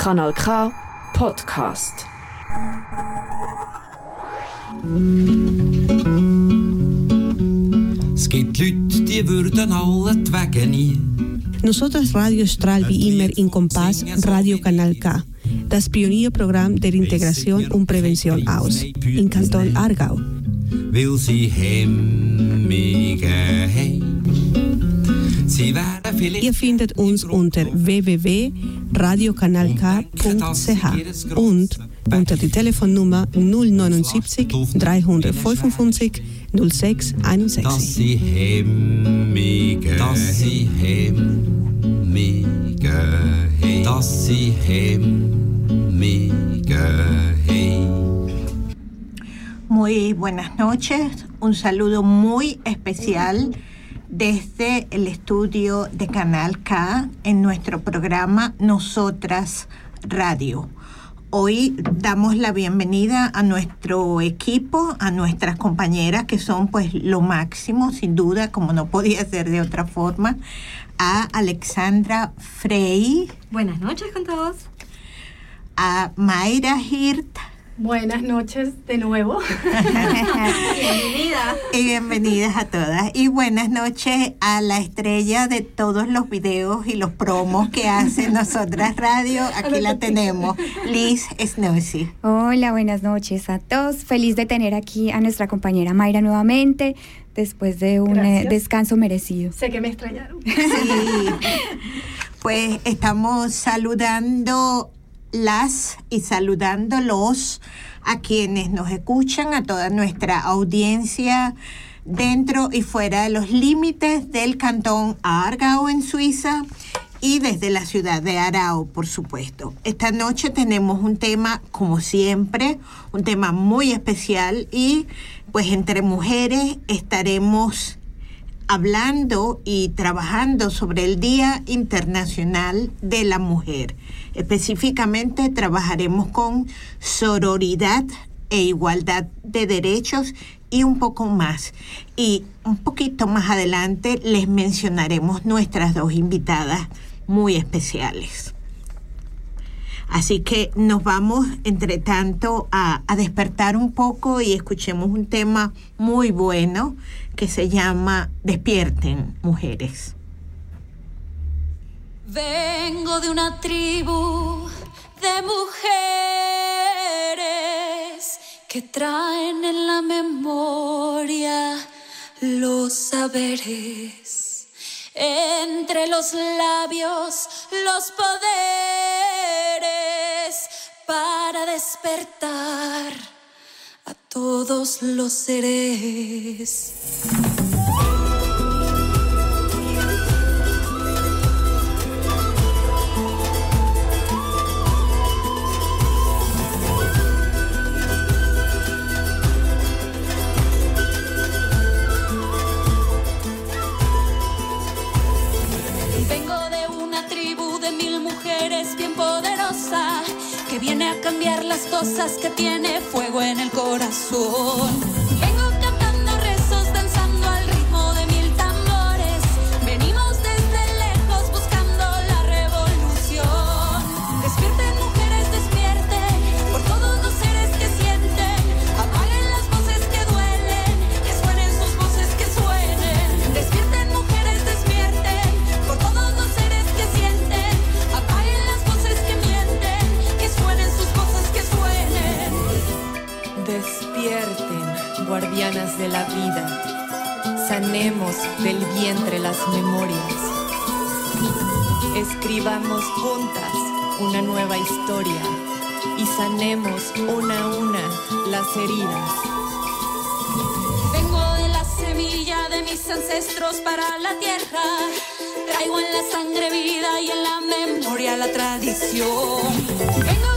Kanal K Podcast. Es gibt Leute, die würden alle die Wege nie. Nosotras Radio Stral wie immer in Kompass Radio Kanal K, das Pionierprogramm der Integration und Prävention aus, in Kanton Aargau. Weil sie hemmige haben. Sie werden Ihr findet uns unter www.radiokanalk.ch und unter die Telefonnummer 079 355 06 dass 61. sie hemmige dass sie hemmige dass sie hemmige. Muy buenas noches, un saludo muy especial desde el estudio de Canal K en nuestro programa Nosotras Radio. Hoy damos la bienvenida a nuestro equipo, a nuestras compañeras que son pues lo máximo, sin duda, como no podía ser de otra forma, a Alexandra Frey, Buenas noches con todos. a Mayra Hirt, Buenas noches de nuevo. Bienvenida. Y bienvenidas a todas. Y buenas noches a la estrella de todos los videos y los promos que hace Nosotras Radio. Aquí la tenemos, Liz Snossi. Hola, buenas noches a todos. Feliz de tener aquí a nuestra compañera Mayra nuevamente después de un eh, descanso merecido. Sé que me extrañaron. Sí. Pues estamos saludando las y saludándolos a quienes nos escuchan, a toda nuestra audiencia dentro y fuera de los límites del cantón Aargau en Suiza y desde la ciudad de Arau, por supuesto. Esta noche tenemos un tema, como siempre, un tema muy especial y pues entre mujeres estaremos hablando y trabajando sobre el Día Internacional de la Mujer. Específicamente trabajaremos con sororidad e igualdad de derechos y un poco más. Y un poquito más adelante les mencionaremos nuestras dos invitadas muy especiales. Así que nos vamos, entre tanto, a, a despertar un poco y escuchemos un tema muy bueno que se llama Despierten, mujeres. Vengo de una tribu de mujeres que traen en la memoria los saberes. Entre los labios, los poderes para despertar a todos los seres. Poderosa que viene a cambiar las cosas que tiene fuego en el corazón. Heridas. Vengo de la semilla de mis ancestros para la tierra. Traigo en la sangre vida y en la memoria la tradición. Vengo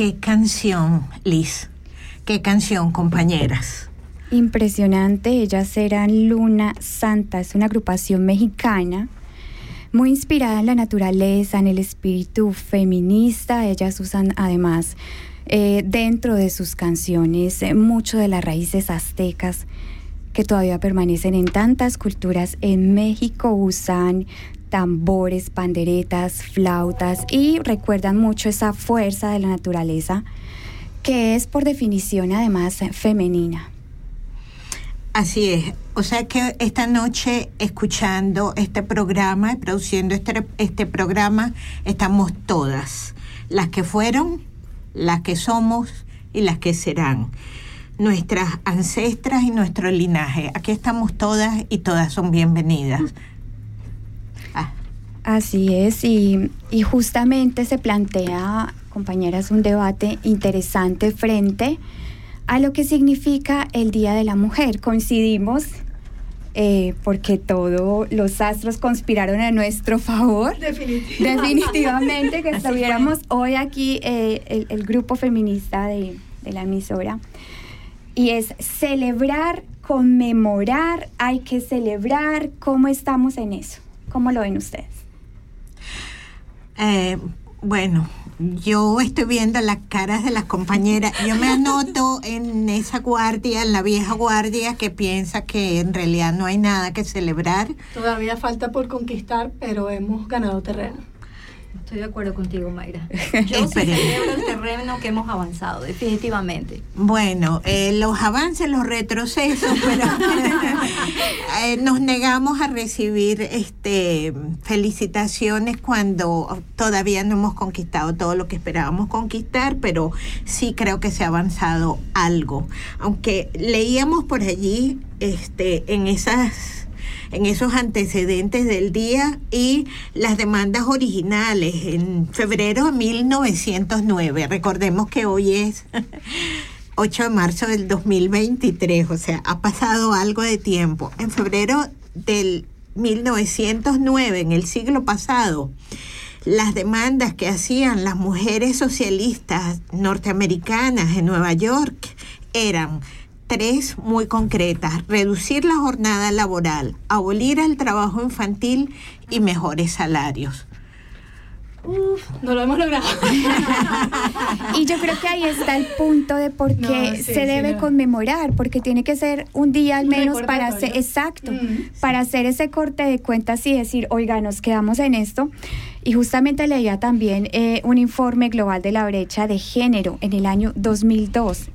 qué canción, Liz. Qué canción, compañeras. Impresionante, ellas eran Luna Santa, es una agrupación mexicana muy inspirada en la naturaleza, en el espíritu feminista. Ellas usan además eh, dentro de sus canciones eh, mucho de las raíces aztecas que todavía permanecen en tantas culturas. En México usan tambores, panderetas, flautas y recuerdan mucho esa fuerza de la naturaleza que es por definición además femenina. Así es. O sea que esta noche, escuchando este programa y produciendo este, este programa, estamos todas. Las que fueron, las que somos y las que serán. Nuestras ancestras y nuestro linaje. Aquí estamos todas y todas son bienvenidas. Así es, y, y justamente se plantea, compañeras, un debate interesante frente a lo que significa el Día de la Mujer. Coincidimos eh, porque todos los astros conspiraron a nuestro favor. Definitivamente. Definitivamente que estuviéramos hoy aquí eh, el, el, grupo feminista de, de la emisora. Y es celebrar, conmemorar, hay que celebrar. ¿Cómo estamos en eso? ¿Cómo lo ven ustedes? Eh, bueno, yo estoy viendo las caras de las compañeras. Yo me anoto en esa guardia, en la vieja guardia que piensa que en realidad no hay nada que celebrar. Todavía falta por conquistar, pero hemos ganado terreno. Estoy de acuerdo contigo, Mayra. Yo sí celebro el terreno que hemos avanzado, definitivamente. Bueno, eh, los avances, los retrocesos, pero eh, nos negamos a recibir este felicitaciones cuando todavía no hemos conquistado todo lo que esperábamos conquistar, pero sí creo que se ha avanzado algo. Aunque leíamos por allí este, en esas en esos antecedentes del día y las demandas originales en febrero de 1909. Recordemos que hoy es 8 de marzo del 2023, o sea, ha pasado algo de tiempo. En febrero del 1909, en el siglo pasado, las demandas que hacían las mujeres socialistas norteamericanas en Nueva York eran tres muy concretas, reducir la jornada laboral, abolir el trabajo infantil y mejores salarios. Uf, no lo hemos logrado. y yo creo que ahí está el punto de por qué no, sí, se debe sí, no. conmemorar, porque tiene que ser un día al menos para hacer, exacto, mm, para hacer ese corte de cuentas y decir, oiga, nos quedamos en esto. Y justamente leía también eh, un informe global de la brecha de género en el año 2002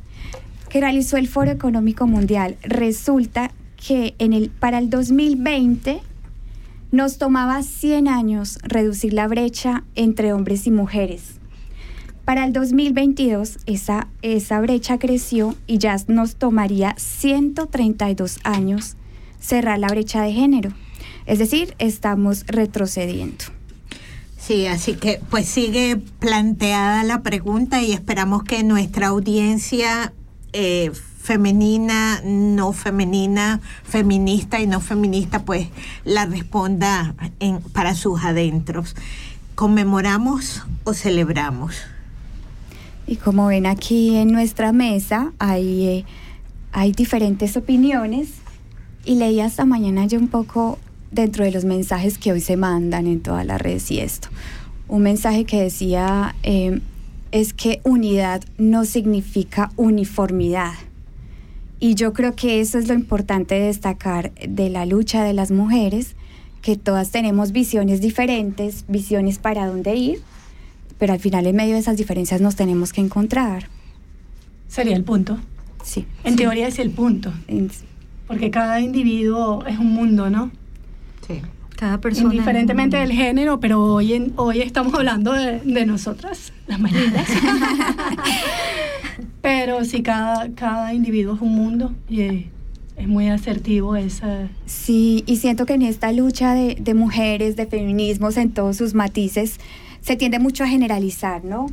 que realizó el Foro Económico Mundial. Resulta que para el 2020 nos tomaba 100 años reducir la brecha entre hombres y mujeres. Para el 2022 esa, esa brecha creció y ya nos tomaría 132 años cerrar la brecha de género. Es decir, estamos retrocediendo. Sí, así que pues sigue planteada la pregunta y esperamos que nuestra audiencia eh, femenina, no femenina, feminista y no feminista, pues la responda en, para sus adentros. ¿Conmemoramos o celebramos? Y como ven aquí en nuestra mesa hay, eh, hay diferentes opiniones y leí hasta mañana yo un poco dentro de los mensajes que hoy se mandan en todas las redes y esto. Un mensaje que decía, eh, es que unidad no significa uniformidad. Y yo creo que eso es lo importante de destacar de la lucha de las mujeres, que todas tenemos visiones diferentes, visiones para dónde ir, pero al final en medio de esas diferencias nos tenemos que encontrar. Sería el punto. Sí. En sí. teoría es el punto. En, porque cada individuo es un mundo, ¿no? Sí. Cada persona. Indiferentemente del género, pero hoy, en, hoy estamos hablando de, de nosotras, las más lindas. pero sí, cada, cada individuo es un mundo y es, es muy asertivo esa. Sí, y siento que en esta lucha de, de mujeres, de feminismos en todos sus matices, se tiende mucho a generalizar, ¿no?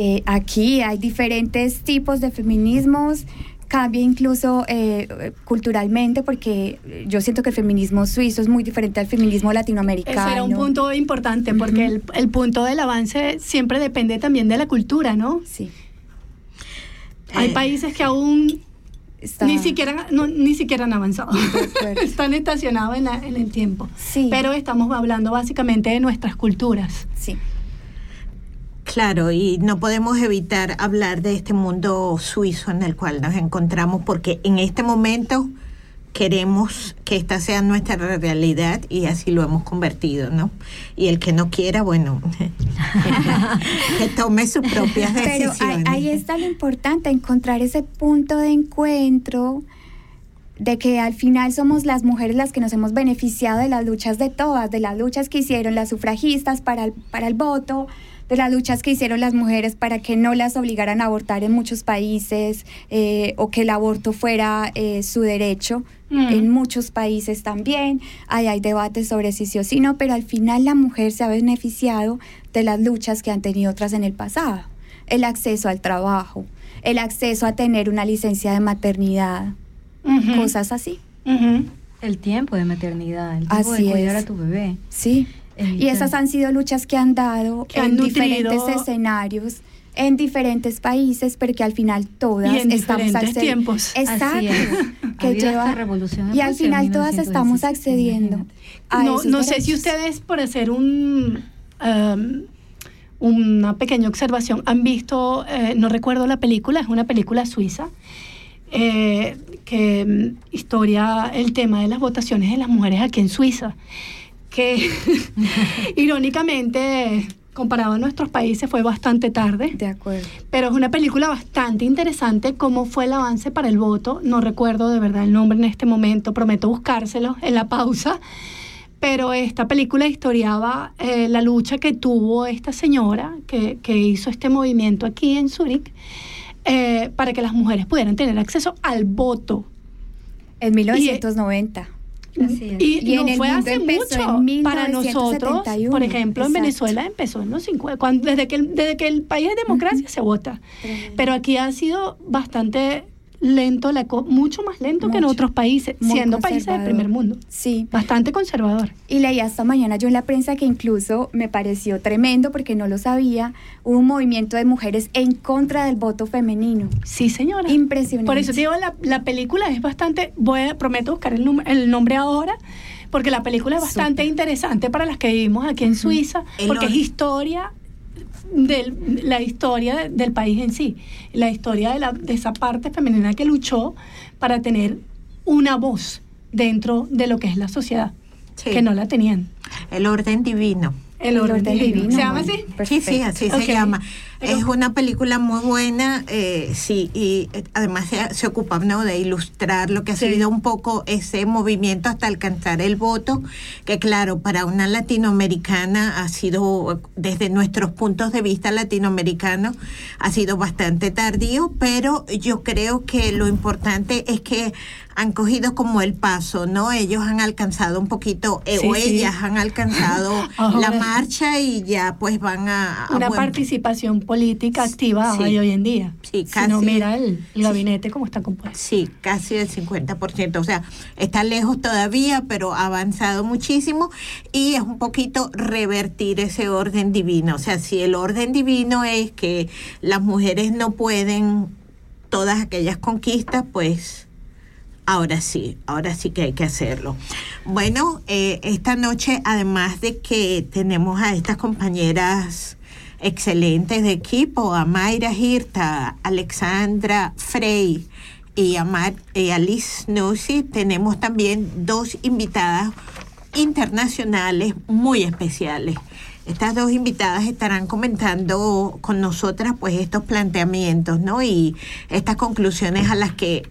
Eh, aquí hay diferentes tipos de feminismos, cambie incluso eh, culturalmente, porque yo siento que el feminismo suizo es muy diferente al feminismo latinoamericano. Ese era un punto importante, porque el, el, punto del avance siempre depende también de la cultura, ¿no? Sí. Hay eh, países que aún ni siquiera no, ni siquiera han avanzado. Están estacionados en, en, el tiempo. Sí. Pero estamos hablando básicamente de nuestras culturas. Sí. Claro, y no podemos evitar hablar de este mundo suizo en el cual nos encontramos porque en este momento queremos que esta sea nuestra realidad y así lo hemos convertido, ¿no? Y el que no quiera, bueno, que tome sus propias decisiones. Pero ahí, está lo importante, encontrar ese punto de encuentro de que al final somos las mujeres las que nos hemos beneficiado de las luchas de todas, de las luchas que hicieron las sufragistas para el, para el voto, de las luchas que hicieron las mujeres para que no las obligaran a abortar en muchos países eh, o que el aborto fuera eh, su derecho. Mm. En muchos países también hay, hay debates sobre si sí o si no, pero al final la mujer se ha beneficiado de las luchas que han tenido otras en el pasado. El acceso al trabajo, el acceso a tener una licencia de maternidad, cosas así. El tiempo de maternidad, el tiempo de cuidar a tu bebé. Sí. Y esas han sido luchas que han dado en diferentes escenarios en diferentes países, pero que al final todas y en estamos tiempos. Exacto. Que lleva, revolución y al final todas estamos accediendo. A no no sé si ustedes, por hacer un. Um, una pequeña observación, han visto, eh, no recuerdo la película, es una película suiza, eh, que um, historia el tema de las votaciones de las mujeres aquí en Suiza que irónicamente comparado a nuestros países fue bastante tarde. De acuerdo. Pero es una película bastante interesante cómo fue el avance para el voto. No recuerdo de verdad el nombre en este momento, prometo buscárselo en la pausa. Pero esta película historiaba eh, la lucha que tuvo esta señora que, que hizo este movimiento aquí en Zúrich eh, para que las mujeres pudieran tener acceso al voto. En 1990. Y, no fue hace mucho. Para nosotros, por ejemplo, en Venezuela empezó en los 50, desde, que el, desde que el país es democracia se vota. Pero aquí ha sido bastante lento, la mucho más lento que en otros países, siendo países del primer mundo. Sí. Bastante conservador. Y leí hasta mañana yo en la prensa que incluso me pareció tremendo porque no lo sabía, hubo un movimiento de mujeres en contra del voto femenino. Sí, señora. Impresionante. Por eso digo, la, la película es bastante, voy a, prometo buscar el, el nombre ahora, porque la película es bastante interesante para las que vivimos aquí en Suiza, porque es historia de la historia del país en sí, la historia de, la, de esa parte femenina que luchó para tener una voz dentro de lo que es la sociedad, que no la tenían. El orden divino. El orden, divino. ¿Se llama así? Sí, sí, así se llama. Es una película muy buena, eh, sí, y eh, además se, ocupa ¿no? de ilustrar lo que ha sido un poco ese movimiento hasta alcanzar el voto, que claro, para una latinoamericana ha sido, desde nuestros puntos de vista latinoamericanos, ha sido bastante tardío, pero yo creo que lo importante es que han cogido como el paso, ¿no? Ellos han alcanzado un poquito, eh, o ellas han alcanzado la marcha y ya pues van a... Una participación política activa hoy en día. Sí, casi. Si no, mira el, gabinete cómo está compuesto. Sí, casi el 50%. O sea, está lejos todavía, pero ha avanzado muchísimo y es un poquito revertir ese orden divino. O sea, si el orden divino es que las mujeres no pueden todas aquellas conquistas, pues ahora sí, ahora sí que hay que hacerlo. Bueno, eh, esta noche, además de que tenemos a estas compañeras excelentes de equipo, a Mayra Girta, Alexandra Frey y a, Alice Nusi, tenemos también dos invitadas internacionales muy especiales. Estas dos invitadas estarán comentando con nosotras pues estos planteamientos, ¿no? Y estas conclusiones a las que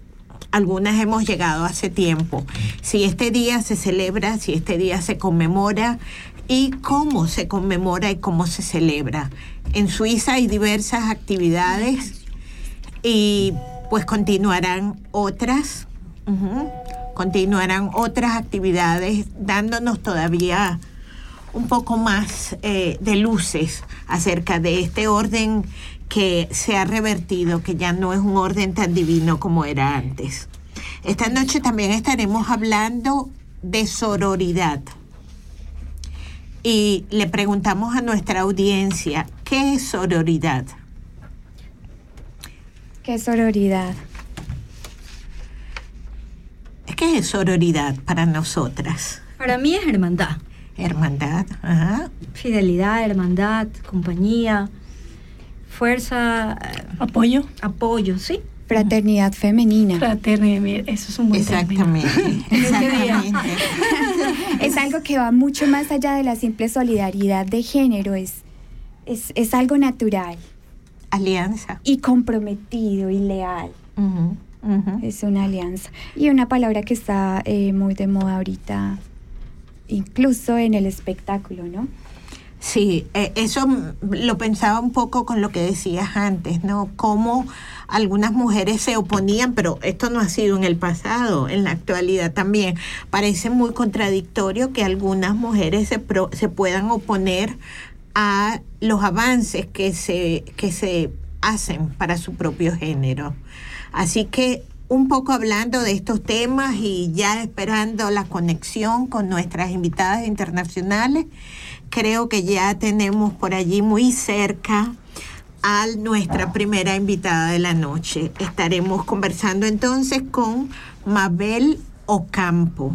algunas hemos llegado hace tiempo. Si este día se celebra, si este día se conmemora y cómo se conmemora y cómo se celebra. En Suiza hay diversas actividades y pues continuarán otras, continuarán otras actividades dándonos todavía un poco más eh, de luces acerca de este orden que se ha revertido, que ya no es un orden tan divino como era antes. Esta noche también estaremos hablando de sororidad. Y le preguntamos a nuestra audiencia, ¿qué es sororidad? ¿Qué es sororidad? ¿Qué es sororidad para nosotras? Para mí es hermandad. Hermandad, ajá. Fidelidad, hermandad, compañía, fuerza, eh, apoyo. Apoyo, sí. Fraternidad femenina. Fraternidad, eso es un buen Exactamente. Exactamente. es algo que va mucho más allá de la simple solidaridad de género, es, es, es algo natural. Alianza. Y comprometido y leal. Es una alianza. Y una palabra que está eh, muy de moda ahorita, incluso en el espectáculo, ¿no? Sí, eh, eso lo pensaba un poco con lo que decías antes, ¿no? Cómo algunas mujeres se oponían, pero esto no ha sido en el pasado, en la actualidad también. Parece muy contradictorio que algunas mujeres se, se puedan oponer a los avances que se, que se hacen para su propio género. Así que un poco hablando de estos temas y ya esperando la conexión con nuestras invitadas internacionales, creo que ya tenemos por allí muy cerca a nuestra primera invitada de la noche. Estaremos conversando entonces con Mabel Ocampo.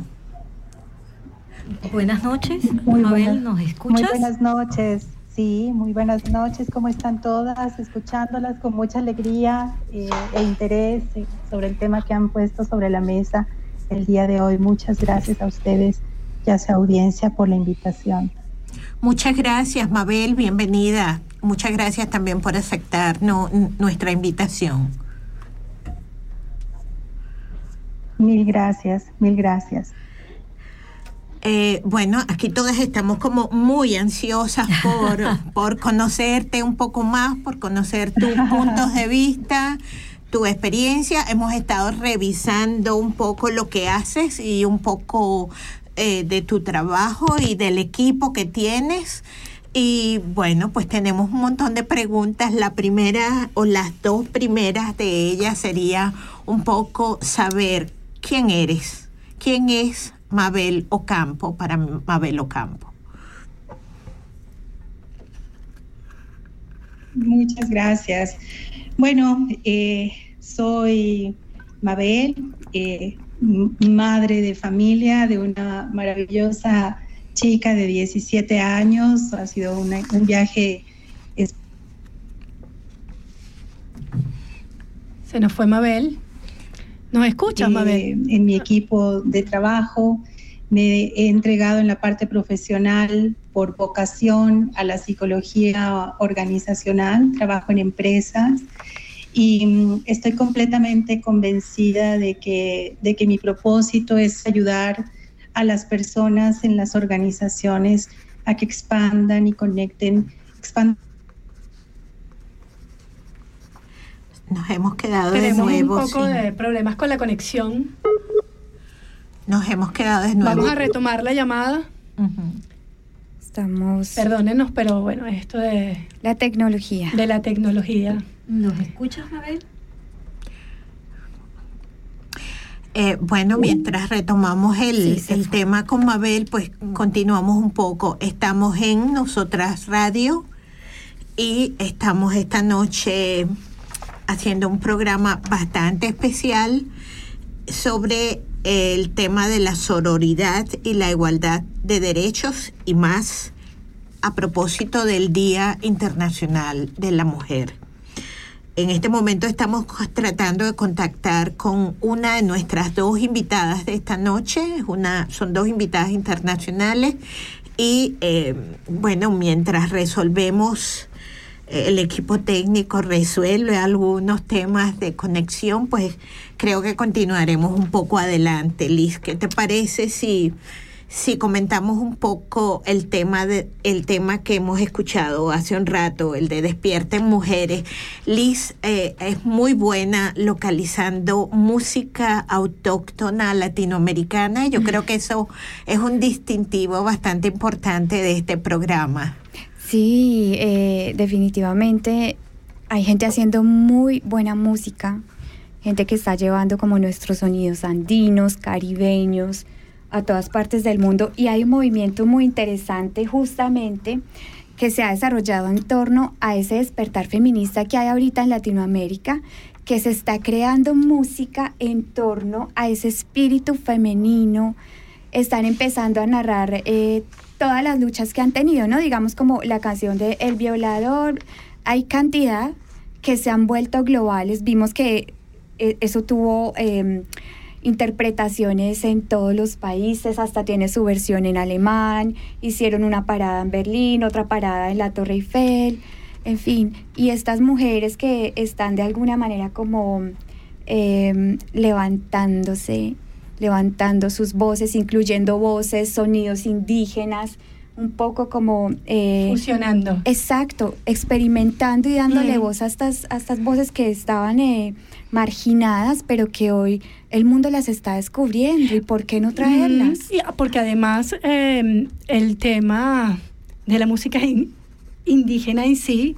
Buenas noches, Mabel, ¿nos escuchas? Muy buenas noches. Sí, muy buenas noches. ¿Cómo están todas? Escuchándolas con mucha alegría eh, e interés eh, sobre el tema que han puesto sobre la mesa el día de hoy. Muchas gracias a ustedes y a su audiencia por la invitación. Muchas gracias, Mabel. Bienvenida. Muchas gracias también por aceptar nuestra invitación. Mil gracias, mil gracias. Eh, bueno, aquí todas estamos como muy ansiosas por, por conocerte un poco más, por conocer tus puntos de vista, tu experiencia. Hemos estado revisando un poco lo que haces y un poco eh, de tu trabajo y del equipo que tienes. Y bueno, pues tenemos un montón de preguntas. La primera o las dos primeras de ellas sería un poco saber quién eres, quién es Mabel Ocampo para Mabel Ocampo. Muchas gracias. Bueno, eh, soy Mabel, eh, madre de familia de una maravillosa chica de 17 años. Ha sido un viaje. Se nos fue Mabel. ¿Nos escuchas, Mabel? En mi equipo de trabajo me he entregado en la parte profesional por vocación a la psicología organizacional, trabajo en empresas y mm, estoy completamente convencida de que, de que mi propósito es ayudar a las personas en las organizaciones a que expandan y conecten, expandan Nos hemos quedado de nuevo. un poco de problemas con la conexión. Nos hemos quedado de nuevo. Vamos a retomar la llamada. Estamos. Perdónenos, pero bueno, esto de. La tecnología. De la tecnología. ¿Nos escuchas, Mabel? Eh, bueno, mientras retomamos el, el tema con Mabel, pues continuamos un poco. Estamos en Nosotras Radio y estamos esta noche haciendo un programa bastante especial sobre el tema de la sororidad y la igualdad de derechos y más a propósito del Día Internacional de la Mujer. En este momento estamos tratando de contactar con una de nuestras dos invitadas de esta noche. Son dos invitadas internacionales y eh, bueno, mientras resolvemos el equipo técnico resuelve algunos temas de conexión, pues creo que continuaremos un poco adelante. Liz, ¿qué te parece si, si comentamos un poco el tema, de, el tema que hemos escuchado hace un rato, el de Despierten Mujeres? Liz eh, es muy buena localizando música autóctona latinoamericana yo creo que eso es un distintivo bastante importante de este programa. Sí, eh, definitivamente hay gente haciendo muy buena música, gente que está llevando como nuestros sonidos andinos, caribeños, a todas partes del mundo y hay un movimiento muy interesante justamente que se ha desarrollado en torno a ese despertar feminista que hay ahorita en Latinoamérica, que se está creando música en torno a ese espíritu femenino, están empezando a narrar eh, todas las luchas que han tenido, ¿no? Digamos como la canción de El Violador, hay cantidad que se han vuelto globales, vimos que eh, eso tuvo... Em, interpretaciones en todos los países, hasta tiene su versión en alemán, hicieron una parada en Berlín, otra parada en la Torre Eiffel, en fin, y estas mujeres que están de alguna manera como em, levantándose, levantando sus voces, incluyendo voces, sonidos indígenas, un poco como... Eh, Fusionando. Exacto, experimentando y dándole voz a estas, a estas voces que estaban eh, marginadas, pero que hoy el mundo las está descubriendo. ¿Y por qué no traerlas? porque además em, el tema de la música indígena en sí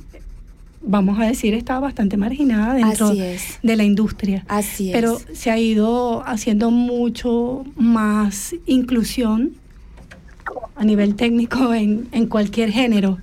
vamos a decir, estaba bastante marginada dentro de la industria. Así Pero se ha ido haciendo mucho más inclusión a nivel técnico en, en cualquier género.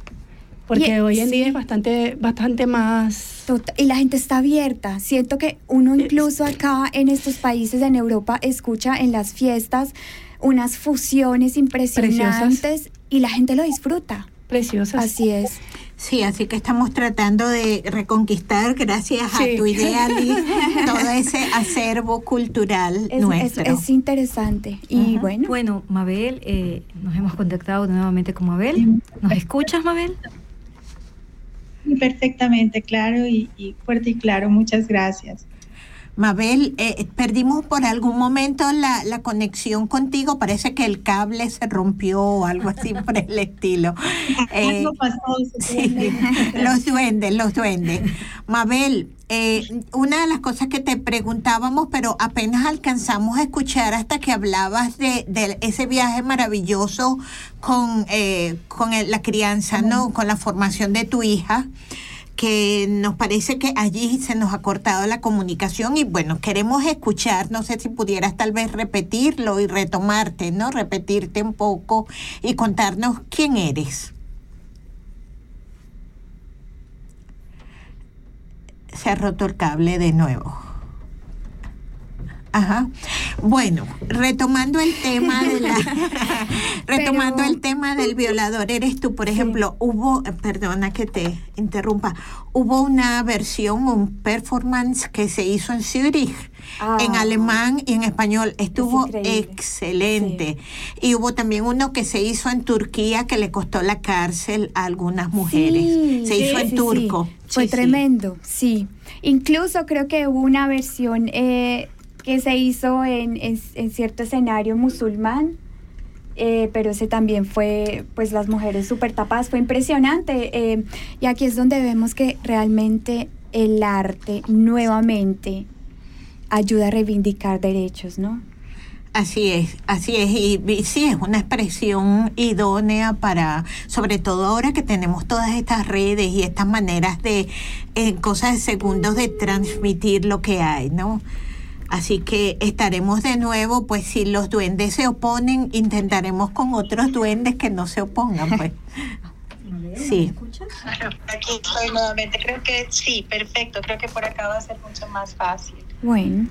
Porque hoy en día es bastante, bastante más... y la gente está abierta. Siento que uno incluso acá en estos países en Europa escucha en las fiestas unas fusiones impresionantes y la gente lo disfruta. Preciosas. Así es. Sí, así que estamos tratando de reconquistar, gracias a tu idea, Liz, todo ese acervo cultural nuestro. Es, interesante. Y bueno. Bueno, Mabel, eh, nos hemos contactado nuevamente con Mabel. ¿Nos escuchas, Mabel? Perfectamente, claro y fuerte y claro. Muchas gracias. Mabel, eh, perdimos por algún momento la, la, conexión contigo. Parece que el cable se rompió o algo así por el estilo. Eh, pasó, los duendes, los duendes. Mabel, eh, una de las cosas que te preguntábamos, pero apenas alcanzamos a escuchar hasta que hablabas de, de ese viaje maravilloso con, eh, con la crianza, ¿no? Con la formación de tu hija que nos parece que allí se nos ha cortado la comunicación y bueno, queremos escuchar, no sé si pudieras tal vez repetirlo y retomarte, ¿no? Repetirte un poco y contarnos quién eres. Se ha roto el cable de nuevo. Ajá. Bueno, retomando el tema de la retomando el tema del violador, eres tú, por ejemplo, hubo, perdona que te interrumpa, hubo una versión, un performance que se hizo en Zurich, en ah. alemán y en español, estuvo excelente. Y hubo también uno que se hizo en Turquía que le costó la cárcel a algunas mujeres. se hizo en turco. Fue tremendo, sí. Incluso creo que hubo una versión eh, que se hizo en, en, cierto escenario musulmán, eh, pero ese también fue, pues las mujeres súper tapadas, fue impresionante. Eh, y aquí es donde vemos que realmente el arte nuevamente ayuda a reivindicar derechos, ¿no? Así es, así es, y, sí es una expresión idónea para, sobre todo ahora que tenemos todas estas redes y estas maneras de, en cosas de segundos, de transmitir lo que hay, ¿no? Así que estaremos de nuevo, pues si los duendes se oponen, intentaremos con otros duendes que no se opongan, pues. Sí. aquí estoy nuevamente. Creo que sí, perfecto. Creo que por acá va a ser mucho más fácil. Bueno.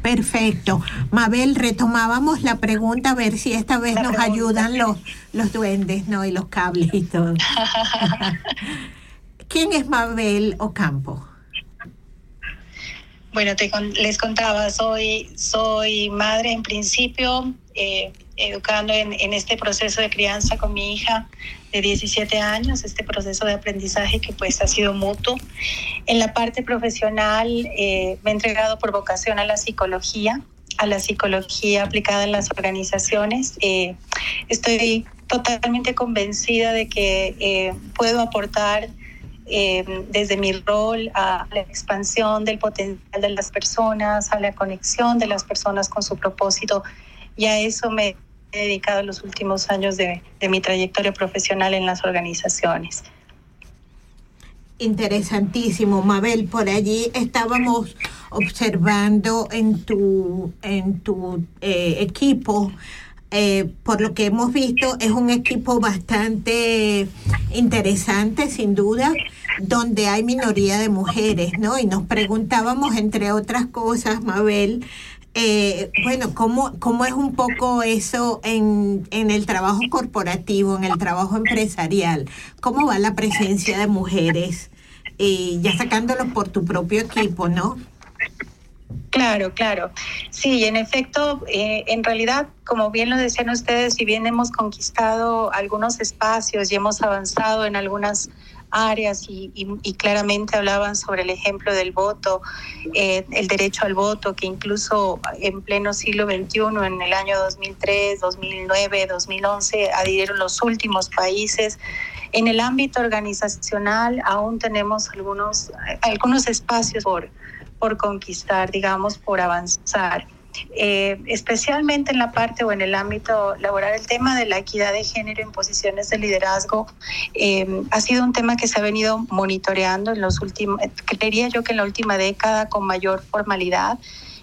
Perfecto. Mabel, retomábamos la pregunta a ver si esta vez nos ayudan los, los duendes, ¿no? Y los cables y todo. ¿Quién es Mabel Ocampo? Bueno, te, les contaba, soy, soy madre en principio, eh, educando en, en, este proceso de crianza con mi hija de 17 años, este proceso de aprendizaje que pues ha sido mutuo. En la parte profesional eh, me he entregado por vocación a la psicología, a la psicología aplicada en las organizaciones. Eh, estoy totalmente convencida de que puedo aportar eh, desde mi rol a la expansión del potencial de las personas, a la conexión de las personas con su propósito. Y a eso me he dedicado los últimos años de, mi trayectoria profesional en las organizaciones. interesantísimo, Mabel. Por allí estábamos observando en tu, en tu eh, equipo. Eh, por lo que hemos visto, es un equipo bastante interesante, sin duda, donde hay minoría de mujeres, ¿no? Y nos preguntábamos, entre otras cosas, Mabel, eh, bueno, ¿cómo, ¿cómo es un poco eso en, en el trabajo corporativo, en el trabajo empresarial? ¿Cómo va la presencia de mujeres? Y ya sacándolo por tu propio equipo, ¿no? Claro, claro. Sí, en efecto, eh, en realidad, como bien lo decían ustedes, si bien hemos conquistado algunos espacios y hemos avanzado en algunas áreas y, claramente hablaban sobre el ejemplo del voto, eh, el derecho al voto, que incluso en pleno siglo XXI, en el año 2003, 2009, 2011, adhirieron los últimos países. En el ámbito organizacional aún tenemos algunos, algunos espacios por por conquistar, digamos, por avanzar. Eh, especialmente en la parte o en el ámbito laboral, el tema de la equidad de género en posiciones de liderazgo eh, ha sido un tema que se ha venido monitoreando en los últimos, creería yo que en la última década con mayor formalidad.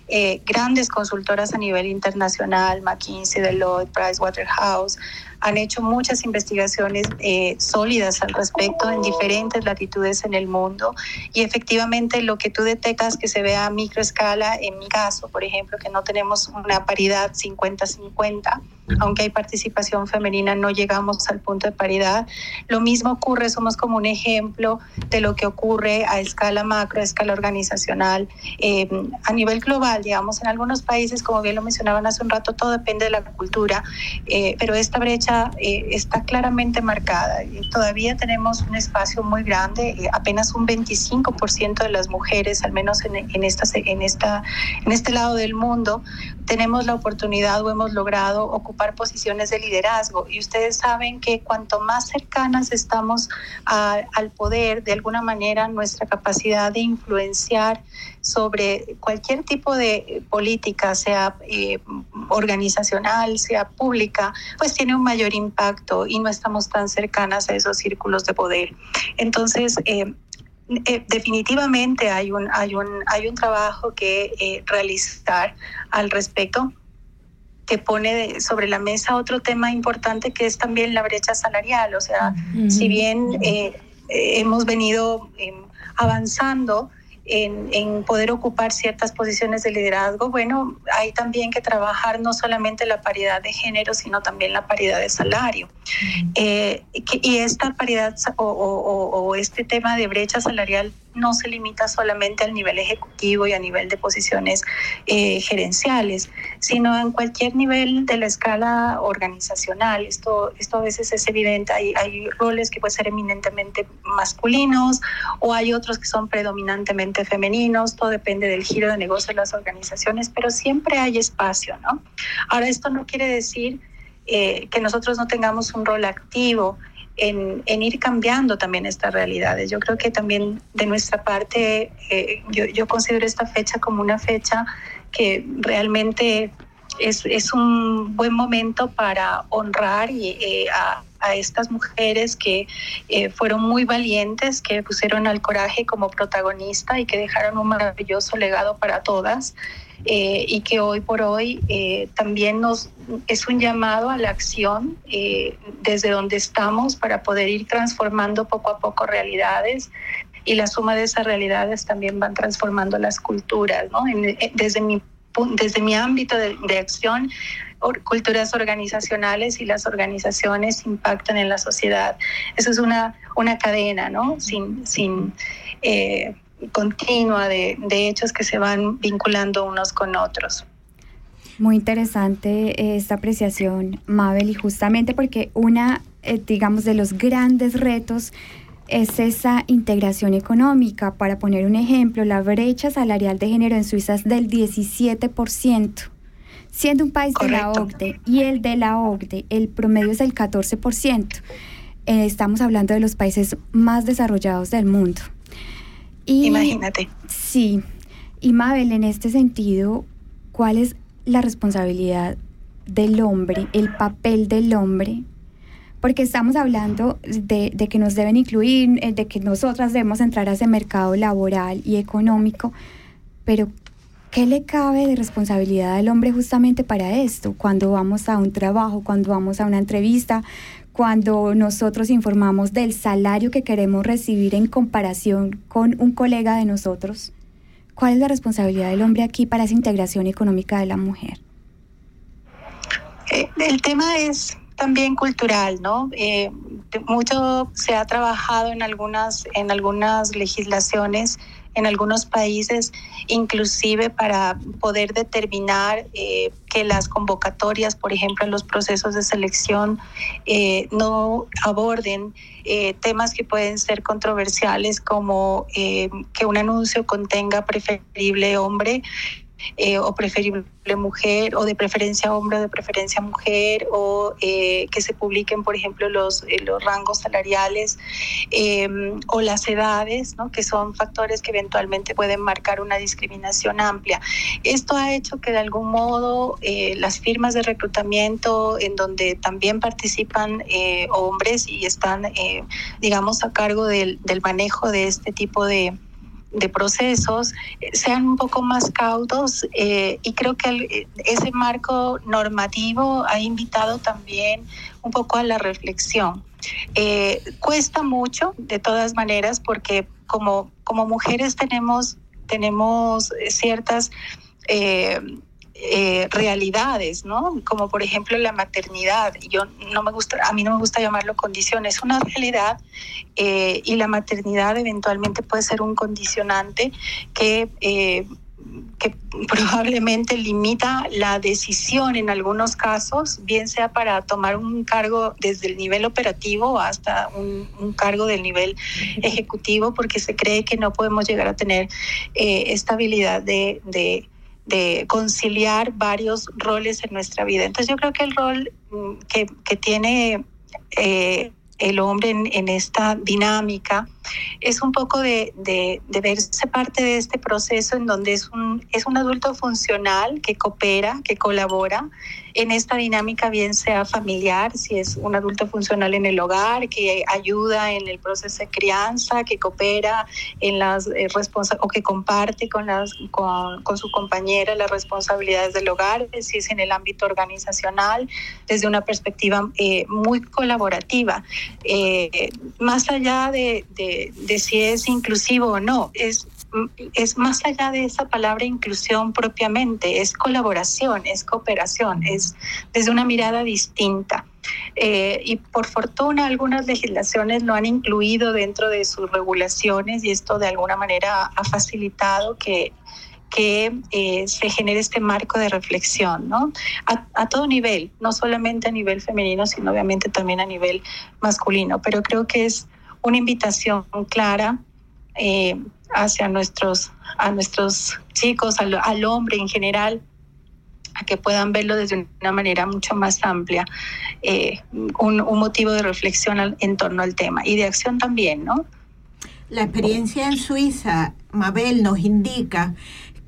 Eh, grandes consultoras a nivel internacional, McKinsey, Deloitte, Pricewaterhouse, han hecho muchas investigaciones eh, sólidas al respecto en diferentes latitudes en el mundo. Y efectivamente lo que tú detectas que se ve a microescala, en mi caso, por ejemplo, que no tenemos una paridad 50-50, aunque hay participación femenina, no llegamos al punto de paridad. Lo mismo ocurre, somos como un ejemplo de lo que ocurre a escala macro, a escala organizacional, eh, a nivel global, digamos, en algunos países, como bien lo mencionaban hace un rato, todo depende de la cultura, eh, pero esta brecha eh, está claramente marcada. Y todavía tenemos un espacio muy grande, eh, apenas un 25% de las mujeres, al menos en, en, esta, en este lado del mundo, tenemos la oportunidad o hemos logrado ocupar posiciones de liderazgo. Y ustedes saben que cuanto más cercanas estamos al poder, de alguna manera nuestra capacidad de influenciar sobre cualquier tipo de política, sea eh, organizacional, sea pública, pues tiene un mayor impacto y no estamos tan cercanas a esos círculos de poder. Entonces, eh, eh, definitivamente hay un, hay, un, hay un trabajo que realizar al respecto que pone sobre la mesa otro tema importante que es también la brecha salarial. O sea, si bien eh, hemos venido em, avanzando, en, poder ocupar ciertas posiciones de liderazgo, bueno, hay también que trabajar no solamente la paridad de género, sino también la paridad de salario. Eh, y esta paridad o, este tema de brecha salarial no se limita solamente al nivel ejecutivo y a nivel de posiciones eh, gerenciales, sino en cualquier nivel de la escala organizacional. Esto, esto a veces es evidente, hay, hay roles que pueden ser eminentemente masculinos o hay otros que son predominantemente femeninos, todo depende del giro de negocio de las organizaciones, pero siempre hay espacio, ¿no? Ahora, esto no quiere decir eh, que nosotros no tengamos un rol activo en, ir cambiando también estas realidades. Yo creo que también de nuestra parte, eh, yo, considero esta fecha como una fecha que realmente es, un buen momento para honrar y, eh, a, estas mujeres que eh, fueron muy valientes, que pusieron al coraje como protagonista y que dejaron un maravilloso legado para todas. Eh, y que hoy por hoy eh, también nos es un llamado a la acción eh, desde donde estamos para poder ir transformando poco a poco realidades y la suma de esas realidades también van transformando las culturas, ¿no? desde mi desde mi ámbito de, acción, culturas organizacionales y las organizaciones impactan en la sociedad. Eso es una, una cadena, ¿no? Sin, sin continua de, hechos que se van vinculando unos con otros. Muy interesante esta apreciación, Mabel, y justamente porque una, eh, digamos, de los grandes retos es esa integración económica. Para poner un ejemplo, la brecha salarial de género en Suiza es del 17%, siendo un país de la OCDE y el de la OCDE, el promedio es del 14%. Eh, estamos hablando de los países más desarrollados del mundo. Imagínate. Sí. Y Mabel, en este sentido, ¿cuál es la responsabilidad del hombre, el papel del hombre porque estamos hablando de, que nos deben incluir, eh, de que nosotras debemos entrar a ese mercado laboral y económico, pero ¿qué le cabe de responsabilidad al hombre justamente para esto? Cuando vamos a un trabajo, cuando vamos a una entrevista, cuando nosotros informamos del salario que queremos recibir en comparación con un colega de nosotros. ¿Cuál es la responsabilidad del hombre aquí para esa integración económica de la mujer? Eh, el tema es también cultural, ¿no? Eh, mucho se ha trabajado en algunas, en algunas legislaciones en algunos países, inclusive para poder determinar eh, que las convocatorias, por ejemplo, en los procesos de selección, eh, no aborden temas que pueden ser controversiales como que un anuncio contenga preferible hombre eh, o preferible mujer o de preferencia hombre o de preferencia mujer o eh, que se publiquen por ejemplo los, eh, los rangos salariales em, o las edades ¿no? que son factores que eventualmente pueden marcar una discriminación amplia esto ha hecho que de algún modo las firmas de reclutamiento en donde también participan hombres y están digamos a cargo del, del manejo de este tipo de de procesos eh, sean un poco más cautos eh, y creo que eh, ese marco normativo ha invitado también un poco a la reflexión. cuesta mucho, de todas maneras, porque como, como mujeres tenemos, tenemos ciertas realidades, ¿no? Como por ejemplo la maternidad. Yo no me gusta, a mí no me gusta llamarlo condición, es una realidad eh, y la maternidad eventualmente puede ser un condicionante que eh, que probablemente limita la decisión en algunos casos, bien sea para tomar un cargo desde el nivel operativo hasta un, cargo del nivel ejecutivo, porque se cree que no podemos llegar a tener estabilidad de, de de conciliar varios roles en nuestra vida. Entonces yo creo que el rol mm, que, que tiene eh, el hombre en, esta dinámica es un poco de, de, de, verse parte de este proceso en donde es un, es un adulto funcional que coopera, que colabora en esta dinámica, bien sea familiar, si es un adulto funcional en el hogar, que ayuda en el proceso de crianza, que coopera en las eh, o que comparte con, las, con, con, su compañera las responsabilidades del hogar, si es en el ámbito organizacional, desde una perspectiva eh, muy colaborativa. Eh, más allá de, de, de si es inclusivo o no, es es más allá de esa palabra inclusión propiamente, es colaboración, es cooperación, es desde una mirada distinta. Eh, y por fortuna algunas legislaciones lo han incluido dentro de sus regulaciones y esto de alguna manera ha facilitado que, que eh, se genere este marco de reflexión, ¿no? A, a, todo nivel, no solamente a nivel femenino, sino obviamente también a nivel masculino, pero creo que es una invitación clara eh, hacia nuestros, a nuestros chicos, al, hombre en general, a que puedan verlo desde una manera mucho más amplia, eh, un, un, motivo de reflexión en torno al tema y de acción también, ¿no? La experiencia en Suiza, Mabel, nos indica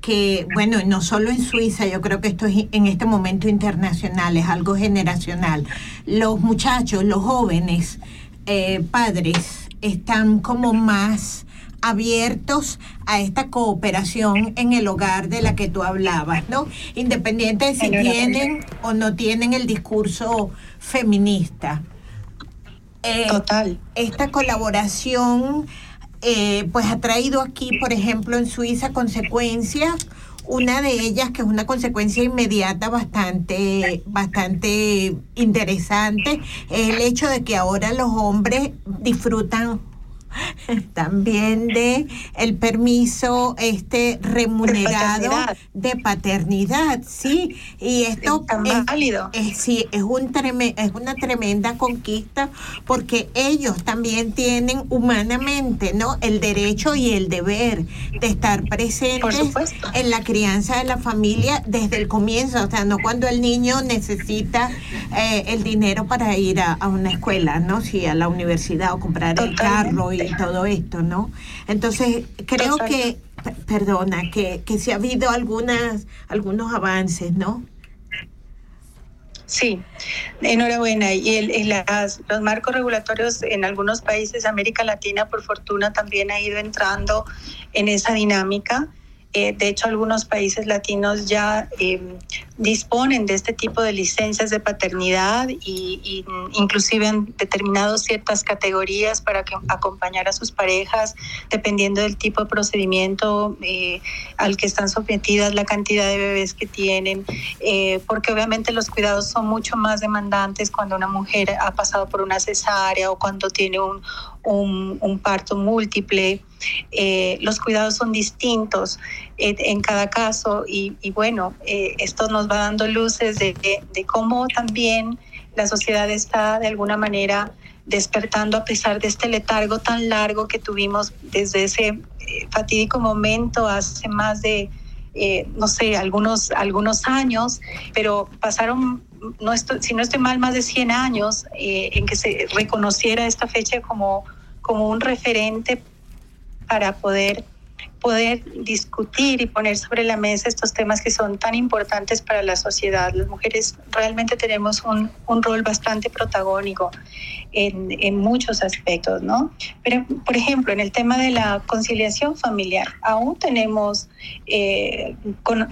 que, bueno, no solo en Suiza, yo creo que esto es en este momento internacional, es algo generacional. Los muchachos, los jóvenes, eh, padres, están como más abiertos a esta cooperación en el hogar de la que tú hablabas, ¿no? Independiente de si tienen o no tienen el discurso feminista. Eh, Total. Esta colaboración, eh, pues ha traído aquí, por ejemplo, en Suiza consecuencias. Una de ellas, que es una consecuencia inmediata bastante, bastante interesante, es el hecho de que ahora los hombres disfrutan también de el permiso este remunerado de paternidad, sí, y esto es, válido. Es, sí, es un es una tremenda conquista porque ellos también tienen humanamente, ¿no? El derecho y el deber de estar presentes en la crianza de la familia desde el comienzo, o sea, no cuando el niño necesita eh, el dinero para ir a, una escuela, ¿no? Sí, a la universidad o comprar el carro y todo esto, ¿no? Entonces, creo que, perdona, que, que sí ha habido algunas, algunos avances, ¿no? Sí, enhorabuena. Y el, los marcos regulatorios en algunos países América Latina, por fortuna, también ha ido entrando en esa dinámica. Eh, de hecho, algunos países latinos ya eh, disponen de este tipo de licencias de paternidad y, inclusive han determinado ciertas categorías para que, acompañar a sus parejas dependiendo del tipo de procedimiento eh, al que están sometidas, la cantidad de bebés que tienen, porque obviamente los cuidados son mucho más demandantes cuando una mujer ha pasado por una cesárea o cuando tiene un, un, parto múltiple. Eh, los cuidados son distintos en cada caso y, bueno, eh, esto nos va dando luces de, de, cómo también la sociedad está de alguna manera despertando a pesar de este letargo tan largo que tuvimos desde ese eh, fatídico momento hace más de, no sé, algunos, algunos años, pero pasaron no si no estoy mal, más de 100 años eh, en que se reconociera esta fecha como, como un referente para poder poder discutir y poner sobre la mesa estos temas que son tan importantes para la sociedad. Las mujeres realmente tenemos un, un rol bastante protagónico en, en, muchos aspectos, ¿no? Pero, por ejemplo, en el tema de la conciliación familiar, aún tenemos, eh,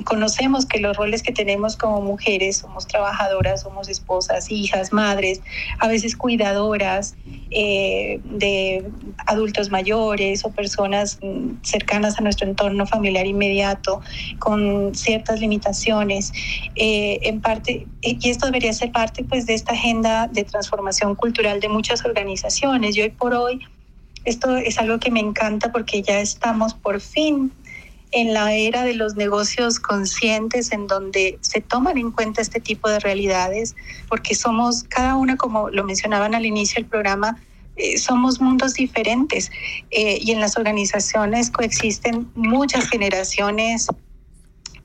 conocemos que los roles que tenemos como mujeres, somos trabajadoras, somos esposas, hijas, madres, a veces cuidadoras eh, de adultos mayores o personas mm, cercanas a nuestro entorno familiar inmediato con ciertas limitaciones. Eh, en parte, y esto debería ser parte pues, de esta agenda de transformación cultural de muchas organizaciones. Y hoy por hoy, esto es algo que me encanta porque ya estamos por fin en la era de los negocios conscientes en donde se toman en cuenta este tipo de realidades, porque somos cada una, como lo mencionaban al inicio del programa, eh, somos mundos diferentes eh, y en las organizaciones coexisten muchas generaciones,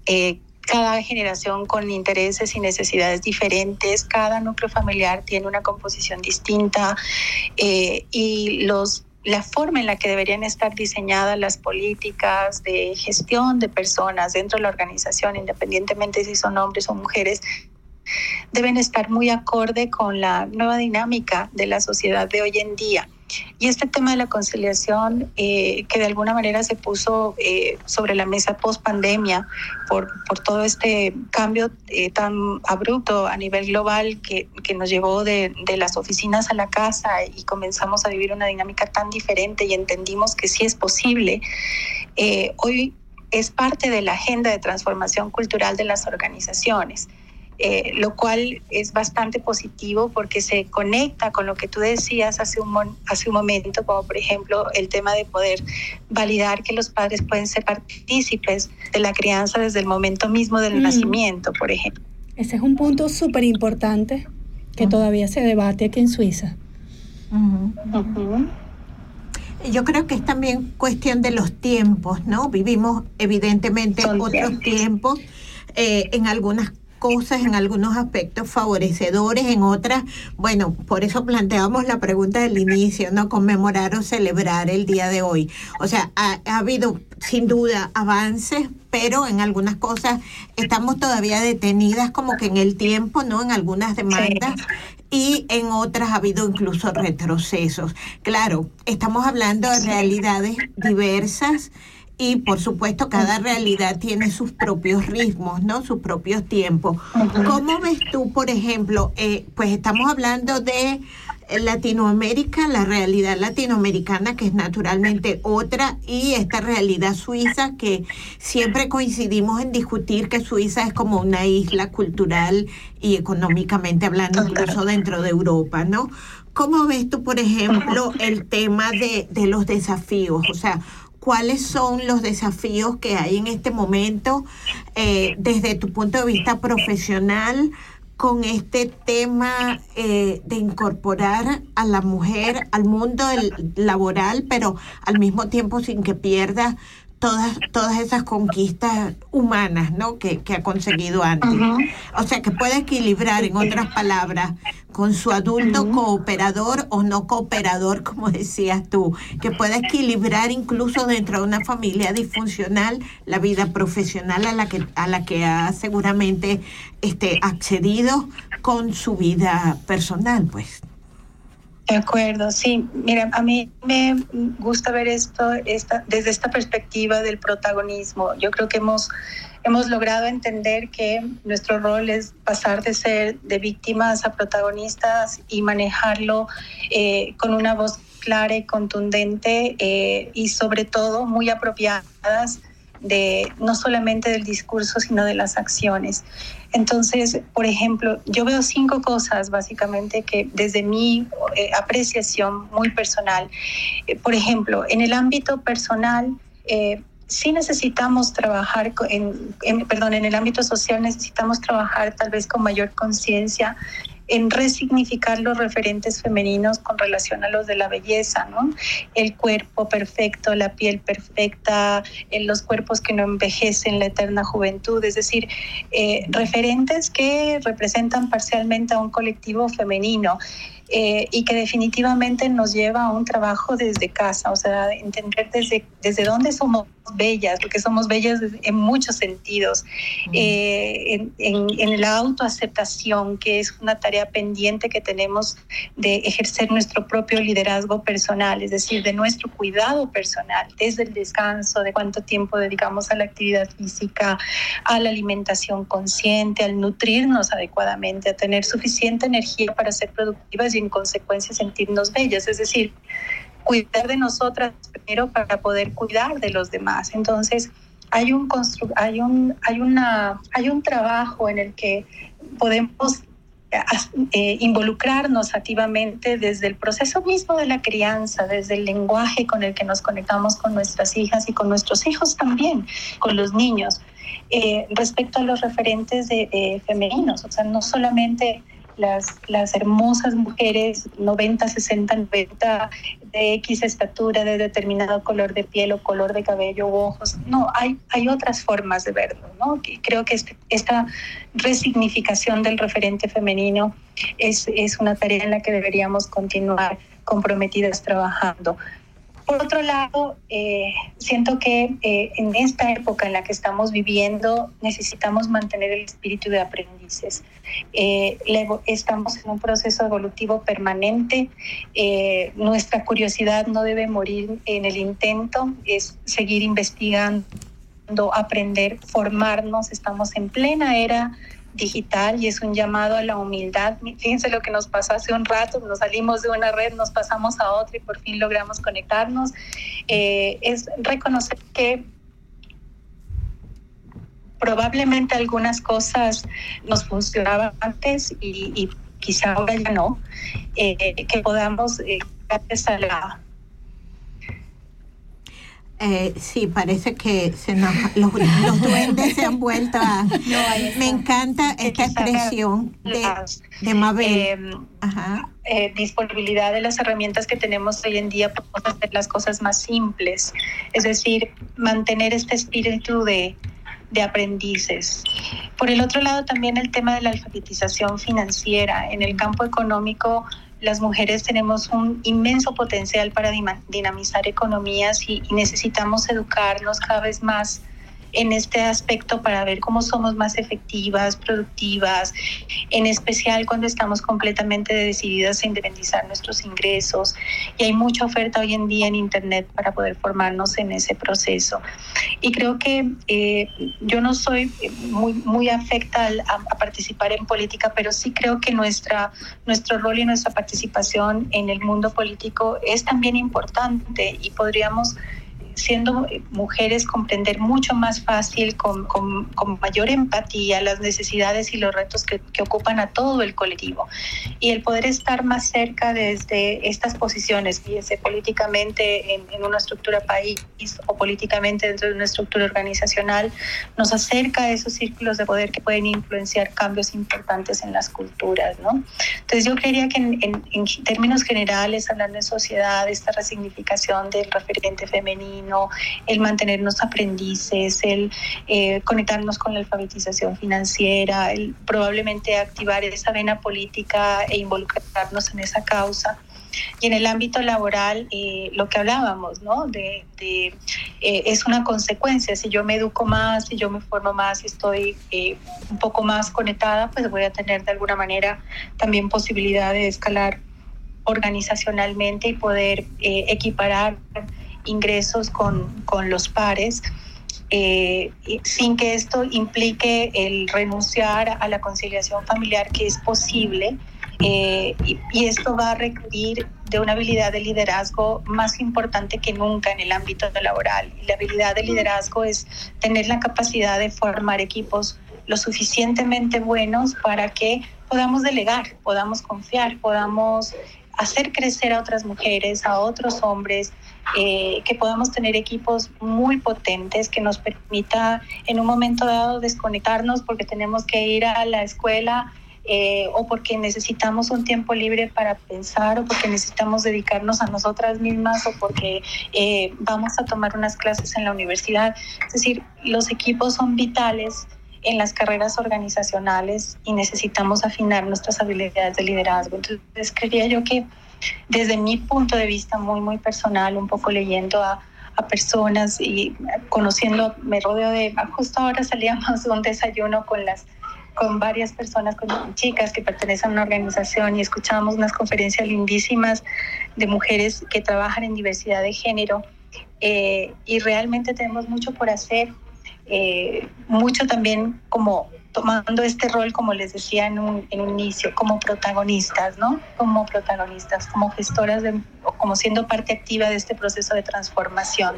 eh, cada generación con intereses y necesidades diferentes, cada núcleo familiar tiene una composición distinta y los la forma en la que deberían estar diseñadas las políticas de gestión de personas dentro de la organización, independientemente si son hombres o mujeres, deben estar muy acorde con la nueva dinámica de la sociedad de hoy en día. Y este tema de la conciliación, eh, que de alguna manera se puso eh, sobre la mesa post pandemia por, por todo este cambio eh, tan abrupto a nivel global que, que nos llevó de, de, las oficinas a la casa y comenzamos a vivir una dinámica tan diferente y entendimos que sí es posible, hoy es parte de la agenda de transformación cultural de las organizaciones. Eh, lo cual es bastante positivo porque se conecta con lo que tú decías hace un, hace un momento, como por ejemplo el tema de poder validar que los padres pueden ser partícipes de la crianza desde el momento mismo del mm. nacimiento, por ejemplo. Ese es un punto súper importante que todavía se debate aquí en Suiza. Yo creo que es también cuestión de los tiempos, ¿no? Vivimos evidentemente otros tiempos. Eh, en algunas cosas en algunos aspectos favorecedores, en otras, bueno, por eso planteamos la pregunta del inicio, ¿no? Conmemorar o celebrar el día de hoy. O sea, ha, habido sin duda avances, pero en algunas cosas estamos todavía detenidas como que en el tiempo, ¿no? En algunas demandas. Y en otras ha habido incluso retrocesos. Claro, estamos hablando de realidades diversas y por supuesto cada realidad tiene sus propios ritmos, ¿no? Sus propios tiempos. ¿Cómo ves tú, por ejemplo, eh, pues estamos hablando de Latinoamérica, la realidad latinoamericana que es naturalmente otra y esta realidad suiza que siempre coincidimos en discutir que Suiza es como una isla cultural y económicamente hablando incluso dentro de Europa, ¿no? ¿Cómo ves tú, por ejemplo, el tema de, de los desafíos? O sea, cuáles son los desafíos que hay en este momento eh, desde tu punto de vista profesional con este tema eh, de incorporar a la mujer al mundo laboral, pero al mismo tiempo sin que pierda todas, todas esas conquistas humanas ¿no? que, ha conseguido antes. O sea, que puede equilibrar, en otras palabras, con su adulto cooperador o no cooperador, como decías tú, que puede equilibrar incluso dentro de una familia disfuncional la vida profesional a la que, a la que ha seguramente este, accedido con su vida personal, pues. De acuerdo, sí. Mira, a mí me gusta ver esto esta, desde esta perspectiva del protagonismo. Yo creo que hemos, hemos logrado entender que nuestro rol es pasar de ser de víctimas a protagonistas y manejarlo eh, con una voz clara y contundente eh, y sobre todo muy apropiadas de no solamente del discurso, sino de las acciones. Entonces, por ejemplo, yo veo cinco cosas básicamente que desde mi eh, apreciación muy personal, eh, por ejemplo, en el ámbito personal, eh, sí necesitamos trabajar, en, perdón, en el ámbito social necesitamos trabajar tal vez con mayor conciencia en resignificar los referentes femeninos con relación a los de la belleza, ¿no? El cuerpo perfecto, la piel perfecta, los cuerpos que no envejecen, la eterna juventud, es decir, eh, referentes que representan parcialmente a un colectivo femenino. Eh, y que definitivamente nos lleva a un trabajo desde casa, o sea, entender desde, desde dónde somos bellas, porque somos bellas en muchos sentidos, eh, en, la autoaceptación, que es una tarea pendiente que tenemos de ejercer nuestro propio liderazgo personal, es decir, de nuestro cuidado personal, desde el descanso, de cuánto tiempo dedicamos a la actividad física, a la alimentación consciente, al nutrirnos adecuadamente, a tener suficiente energía para ser productivas y en consecuencia sentirnos bellas, es decir, cuidar de nosotras primero para poder cuidar de los demás. Entonces, hay un, hay un, hay una, hay un trabajo en el que podemos eh, involucrarnos activamente desde el proceso mismo de la crianza, desde el lenguaje con el que nos conectamos con nuestras hijas y con nuestros hijos también, con los niños, eh, respecto a los referentes de, eh, femeninos, o sea, no solamente las, las hermosas mujeres 90, 60, 90 de X estatura, de determinado color de piel o color de cabello o ojos. No, hay, hay otras formas de verlo, ¿no? creo que este, esta resignificación del referente femenino es, es una tarea en la que deberíamos continuar comprometidas trabajando. Por otro lado, eh, siento que eh, en esta época en la que estamos viviendo necesitamos mantener el espíritu de aprendices. Eh, estamos en un proceso evolutivo permanente. nuestra curiosidad no debe morir en el intento, es seguir investigando, aprender, formarnos. Estamos en plena era digital y es un llamado a la humildad. Fíjense lo que nos pasó hace un rato, nos salimos de una red, nos pasamos a otra y por fin logramos conectarnos. Eh, es reconocer que probablemente algunas cosas nos funcionaban antes y, quizá ahora ya no, eh, que podamos, eh, la eh, sí, parece que se nos, los, duendes se han vuelto a... me encanta esta expresión de, de Mabel. Em, eh, disponibilidad de las herramientas que tenemos hoy en día para hacer las cosas más simples. Es decir, mantener este espíritu de, de aprendices. Por el otro lado, también el tema de la alfabetización financiera. En el campo económico, las mujeres tenemos un inmenso potencial para dinamizar economías y, necesitamos educarnos cada vez más en este aspecto para ver cómo somos más efectivas, productivas, en especial cuando estamos completamente decididas a independizar nuestros ingresos. Y hay mucha oferta hoy en día en Internet para poder formarnos en ese proceso. Y creo que eh, yo no soy muy, muy afecta a, a, participar en política, pero sí creo que nuestra, nuestro rol y nuestra participación en el mundo político es también importante y podríamos siendo mujeres comprender mucho más fácil, con, con, mayor empatía, las necesidades y los retos que, que, ocupan a todo el colectivo. Y el poder estar más cerca desde estas posiciones, fíjense, políticamente en, en, una estructura país o políticamente dentro de una estructura organizacional, nos acerca a esos círculos de poder que pueden influenciar cambios importantes en las culturas, ¿no? Entonces yo creería que en, en, en términos generales, hablando de sociedad, esta resignificación del referente femenino, sino el mantenernos aprendices, el eh, conectarnos con la alfabetización financiera, el probablemente activar esa vena política e involucrarnos en esa causa. Y en el ámbito laboral, eh, lo que hablábamos, ¿no? De, eh, es una consecuencia. Si yo me educo más, si yo me formo más, si estoy eh, un poco más conectada, pues voy a tener de alguna manera también posibilidad de escalar organizacionalmente y poder equiparar ingresos con, con los pares. sin que esto implique el renunciar a la conciliación familiar que es posible, eh, y, esto va a requerir de una habilidad de liderazgo más importante que nunca en el ámbito laboral. Y la habilidad de liderazgo es tener la capacidad de formar equipos lo suficientemente buenos para que podamos delegar, podamos confiar, podamos hacer crecer a otras mujeres, a otros hombres, eh, que podamos tener equipos muy potentes que nos permita en un momento dado desconectarnos porque tenemos que ir a la escuela eh, o porque necesitamos un tiempo libre para pensar o porque necesitamos dedicarnos a nosotras mismas o porque eh, vamos a tomar unas clases en la universidad. Es decir, los equipos son vitales en las carreras organizacionales y necesitamos afinar nuestras habilidades de liderazgo. Entonces, creía yo que desde mi punto de vista muy, muy personal, un poco leyendo a, a personas y conociendo, me rodeo de, justo ahora salíamos de un desayuno con las con varias personas, con chicas que pertenecen a una organización y escuchamos unas conferencias lindísimas de mujeres que trabajan en diversidad de género eh, y realmente tenemos mucho por hacer, eh, mucho también como tomando este rol, como les decía en un, en un inicio, como protagonistas, ¿no? Como protagonistas, como gestoras, de, como siendo parte activa de este proceso de transformación.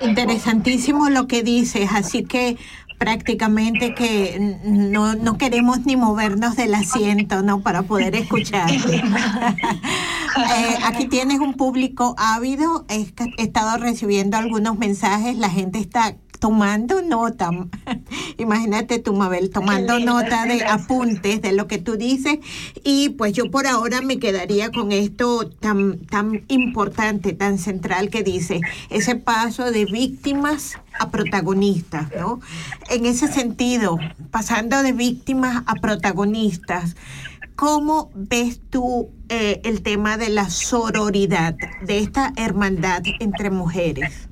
Interesantísimo lo que dices, así que prácticamente que no, no, queremos ni movernos del asiento, ¿no? Para poder escuchar. Eh, aquí tienes un público ávido, he, he estado recibiendo algunos mensajes, la gente está tomando nota. Imagínate tú, Mabel, tomando nota de apuntes de lo que tú dices. Y pues yo por ahora me quedaría con esto tan, tan importante, tan central que dice, ese paso de víctimas a protagonistas, ¿no? En ese sentido, pasando de víctimas a protagonistas, ¿cómo ves tú eh, el tema de la sororidad, de esta hermandad entre mujeres?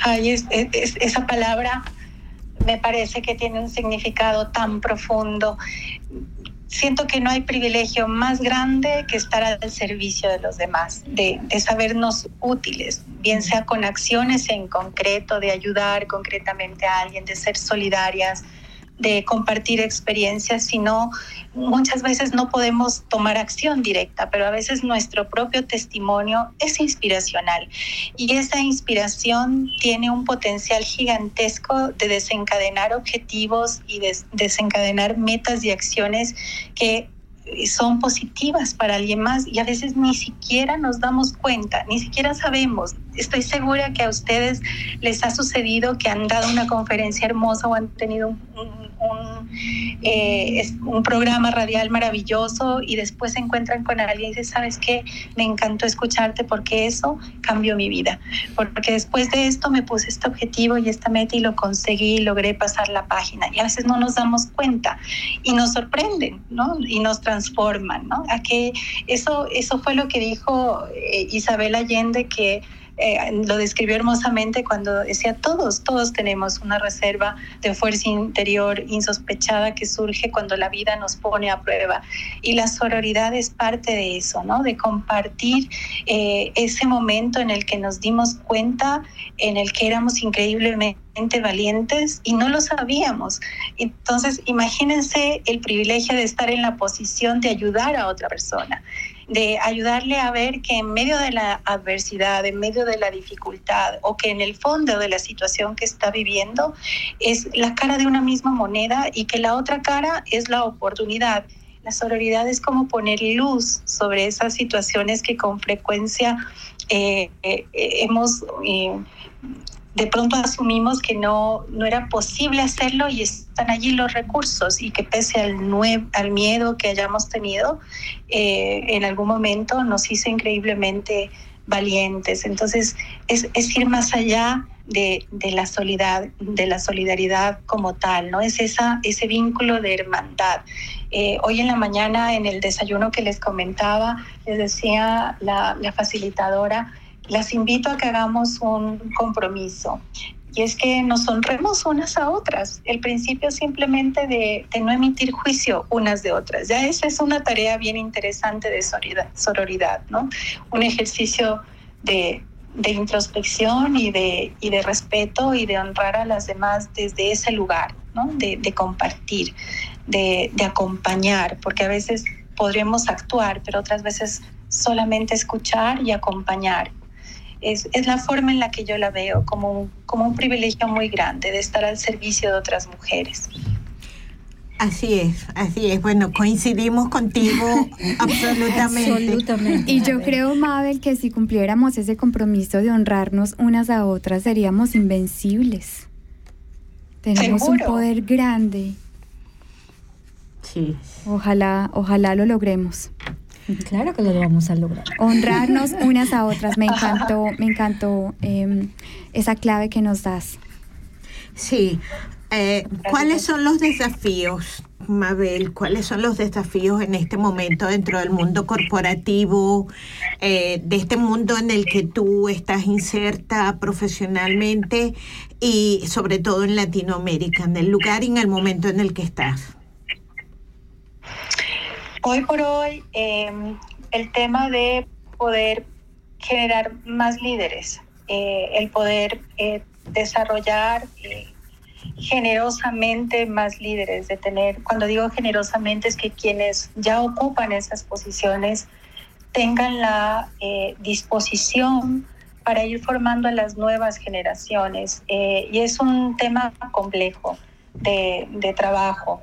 Ay, es, esa palabra me parece que tiene un significado tan profundo. Siento que no hay privilegio más grande que estar al servicio de los demás, de, de sabernos útiles, bien sea con acciones en concreto, de ayudar concretamente a alguien, de ser solidarias, de compartir experiencias, sino muchas veces no podemos tomar acción directa, pero a veces nuestro propio testimonio es inspiracional. Y esa inspiración tiene un potencial gigantesco de desencadenar objetivos y de desencadenar metas y acciones que son positivas para alguien más y a veces ni siquiera nos damos cuenta, ni siquiera sabemos. Estoy segura que a ustedes les ha sucedido que han dado una conferencia hermosa o han tenido un, un, eh, un programa radial maravilloso y después se encuentran con alguien y dicen, ¿sabes qué? Me encantó escucharte porque eso cambió mi vida. Porque después de esto me puse este objetivo y esta meta y lo conseguí y logré pasar la página. Y a veces no nos damos cuenta y nos sorprenden, ¿no? Y nos transforman, ¿no? A que eso, eso fue lo que dijo eh, Isabel Allende, que eh, lo describió hermosamente cuando decía todos, todos tenemos una reserva de fuerza interior insospechada que surge cuando la vida nos pone a prueba. Y la sororidad es parte de eso, ¿no? De compartir eh, ese momento en el que nos dimos cuenta, en el que éramos increíblemente valientes y no lo sabíamos. Entonces, imagínense el privilegio de estar en la posición de ayudar a otra persona de ayudarle a ver que en medio de la adversidad, en medio de la dificultad o que en el fondo de la situación que está viviendo es la cara de una misma moneda y que la otra cara es la oportunidad. La sororidad es como poner luz sobre esas situaciones que con frecuencia eh, eh, hemos eh, de pronto asumimos que no, no era posible hacerlo y están allí los recursos y que pese al, al miedo que hayamos tenido, eh, en algún momento nos hizo increíblemente valientes. Entonces, es, es ir más allá de, de, la solidaridad, de la solidaridad como tal, ¿no? Es esa, ese vínculo de hermandad. Eh, hoy en la mañana, en el desayuno que les comentaba, les decía la facilitadora, las invito a que hagamos un compromiso y es que nos honremos unas a otras. El principio simplemente de, no emitir juicio unas de otras. Ya esa es una tarea bien interesante de sororidad, ¿no? Un ejercicio de, introspección y de, respeto y de honrar a las demás desde ese lugar, ¿no? De, de compartir, de, de acompañar, porque a veces podremos actuar, pero otras veces solamente escuchar y acompañar es, es, la forma en la que yo la veo, como, como un privilegio muy grande de estar al servicio de otras mujeres. Así es, así es. Bueno, coincidimos contigo absolutamente. absolutamente. Y yo creo, Mabel, que si cumpliéramos ese compromiso de honrarnos unas a otras, seríamos invencibles. Tenemos ¿Seguro? un poder grande. Sí. Ojalá, ojalá lo logremos. Claro que lo vamos a lograr. Honrarnos unas a otras. Me encantó, me encantó eh, esa clave que nos das. Sí. Eh, ¿Cuáles son los desafíos, Mabel? ¿Cuáles son los desafíos en este momento dentro del mundo corporativo, eh, de este mundo en el que tú estás inserta profesionalmente y sobre todo en Latinoamérica, en el lugar y en el momento en el que estás? Hoy por hoy, eh, el tema de poder generar más líderes, eh, el poder eh, desarrollar generosamente más líderes, de tener, cuando digo generosamente es que quienes ya ocupan esas posiciones tengan la disposición para ir formando a las nuevas generaciones. y es un tema complejo de trabajo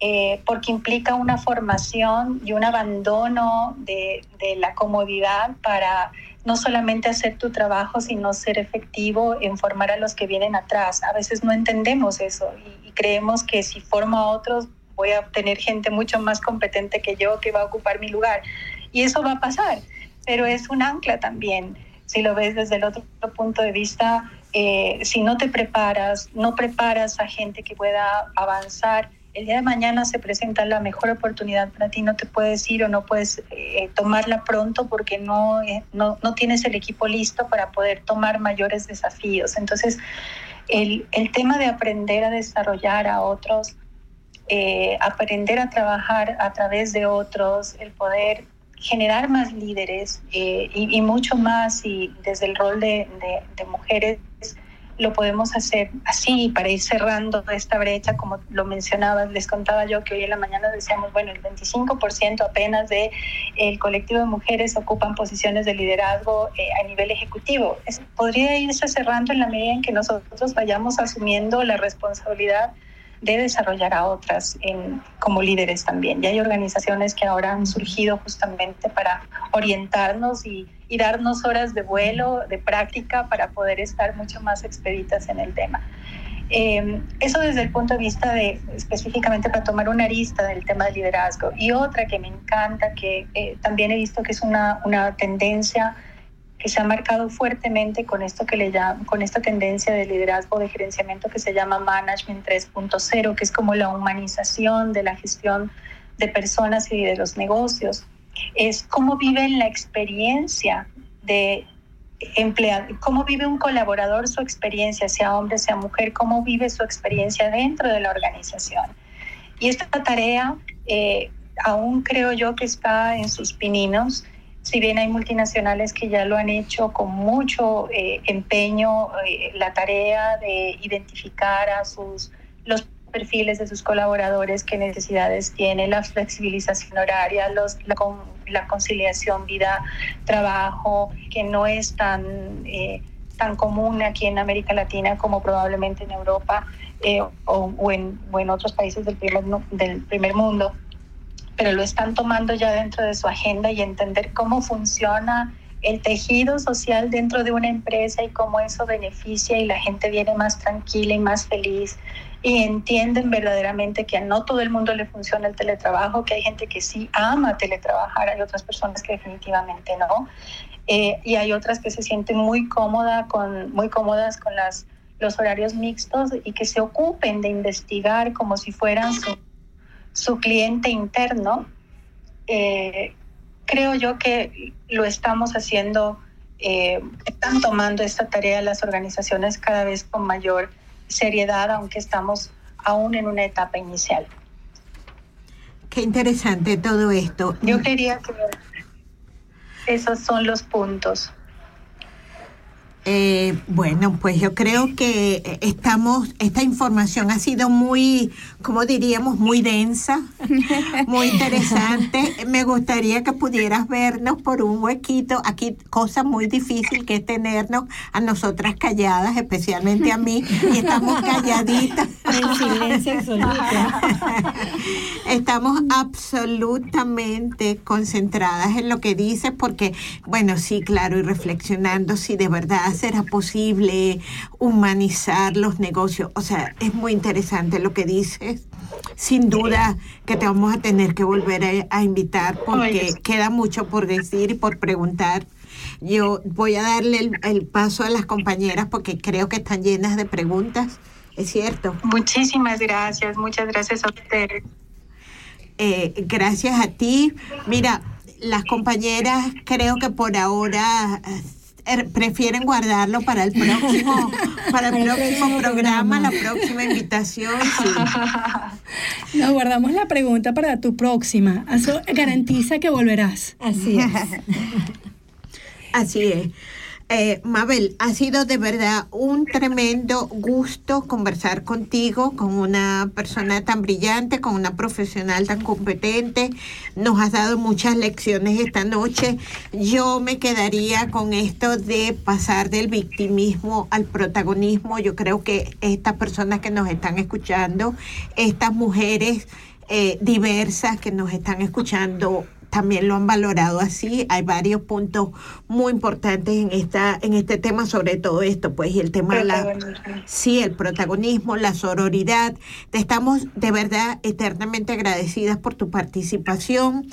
eh, porque implica una formación y un abandono de, de, la comodidad para no solamente hacer tu trabajo, sino ser efectivo en formar a los que vienen atrás. A veces no entendemos eso y, y creemos que si formo a otros voy a tener gente mucho más competente que yo que va a ocupar mi lugar. Y eso va a pasar, pero es un ancla también. Si lo ves desde el otro punto de vista, eh, si no te preparas, no preparas a gente que pueda avanzar, el día de mañana se presenta la mejor oportunidad para ti, no te puedes ir o no puedes eh, tomarla pronto porque no, eh, no, no, tienes el equipo listo para poder tomar mayores desafíos. Entonces, el, el tema de aprender a desarrollar a otros, eh, aprender a trabajar a través de otros, el poder generar más líderes y, mucho más y desde el rol de, de mujeres lo podemos hacer así para ir cerrando esta brecha, como lo mencionabas, les contaba yo que hoy en la mañana decíamos, bueno, el 25% apenas de el colectivo de mujeres ocupan posiciones de liderazgo eh, a nivel ejecutivo. Es, podría irse cerrando en la medida en que nosotros vayamos asumiendo la responsabilidad de desarrollar a otras en, como líderes también. Y hay organizaciones que ahora han surgido justamente para orientarnos y, y darnos horas de vuelo, de práctica, para poder estar mucho más expeditas en el tema. Eh, eso desde el punto de vista de específicamente para tomar una arista del tema del liderazgo. Y otra que me encanta, que eh, también he visto que es una, una tendencia que se ha marcado fuertemente con esto que le llama, con esta tendencia de liderazgo de gerenciamiento que se llama Management 3.0, que es como la humanización de la gestión de personas y de los negocios. Es cómo viven la experiencia de empleado, cómo vive un colaborador su experiencia, sea hombre, sea mujer, cómo vive su experiencia dentro de la organización. Y esta tarea eh, aún creo yo que está en sus pininos si bien hay multinacionales que ya lo han hecho con mucho eh, empeño, eh, la tarea de identificar a sus perfiles de sus colaboradores, qué necesidades tiene, la flexibilización horaria, los, la, conciliación vida-trabajo, que no es tan, eh, tan común aquí en América Latina como probablemente en Europa eh, o, o, en, o en otros países del primer, del primer mundo. Pero lo están tomando ya dentro de su agenda y entender cómo funciona el tejido social dentro de una empresa y cómo eso beneficia y la gente viene más tranquila y más feliz y entienden verdaderamente que a no todo el mundo le funciona el teletrabajo, que hay gente que sí ama teletrabajar, hay otras personas que definitivamente no, eh, y hay otras que se sienten muy, cómoda con, muy cómodas con las, los horarios mixtos y que se ocupen de investigar como si fueran su, su cliente interno. Eh, creo yo que lo estamos haciendo, eh, están tomando esta tarea las organizaciones cada vez con mayor seriedad, aunque estamos aún en una etapa inicial. Qué interesante todo esto. Yo quería que esos son los puntos. Eh, bueno, pues yo creo que estamos, esta información ha sido muy, como diríamos, muy densa, muy interesante. Me gustaría que pudieras vernos por un huequito. Aquí, cosa muy difícil que es tenernos a nosotras calladas, especialmente a mí, y estamos calladitas. En silencio absoluto. Estamos absolutamente concentradas en lo que dices, porque, bueno, sí, claro, y reflexionando si de verdad será posible humanizar los negocios. O sea, es muy interesante lo que dices. Sin duda que te vamos a tener que volver a, a invitar porque queda mucho por decir y por preguntar. Yo voy a darle el, el paso a las compañeras porque creo que están llenas de preguntas. ¿Es cierto? Muchísimas gracias, muchas gracias a ustedes. Eh, gracias a ti. Mira, las compañeras creo que por ahora prefieren guardarlo para el próximo, para el próximo programa, la próxima invitación. sí. Nos guardamos la pregunta para tu próxima. Eso garantiza que volverás. Así es. Así es. Eh, Mabel, ha sido de verdad un tremendo gusto conversar contigo, con una persona tan brillante, con una profesional tan competente. Nos has dado muchas lecciones esta noche. Yo me quedaría con esto de pasar del victimismo al protagonismo. Yo creo que estas personas que nos están escuchando, estas mujeres eh, diversas que nos están escuchando, también lo han valorado así. Hay varios puntos muy importantes en esta en este tema sobre todo esto, pues y el tema de la sí, el protagonismo, la sororidad. Te estamos de verdad eternamente agradecidas por tu participación.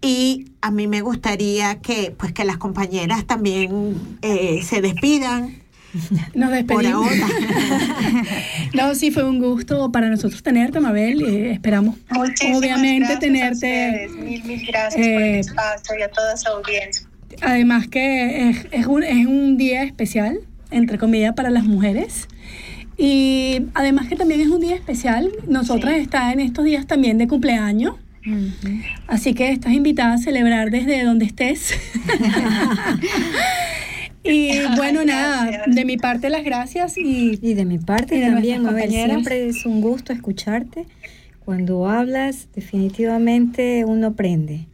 Y a mí me gustaría que pues que las compañeras también eh, se despidan. Nos despedimos. Por ahora. no, sí, fue un gusto para nosotros tenerte, Mabel. y esperamos, Muchísimas obviamente, gracias a tenerte. ustedes. Mil, mil gracias por el eh, espacio y a toda su audiencia. Además que es, es, un, es un día especial, entre comillas, para las mujeres. Y además que también es un día especial. Nosotras está en estos días también de cumpleaños. Así que estás invitada a celebrar desde donde estés. y bueno, nada, de mi parte las gracias y, y de mi parte y de también, Mabel, compañeras. siempre es un gusto escucharte. Cuando hablas, definitivamente uno aprende.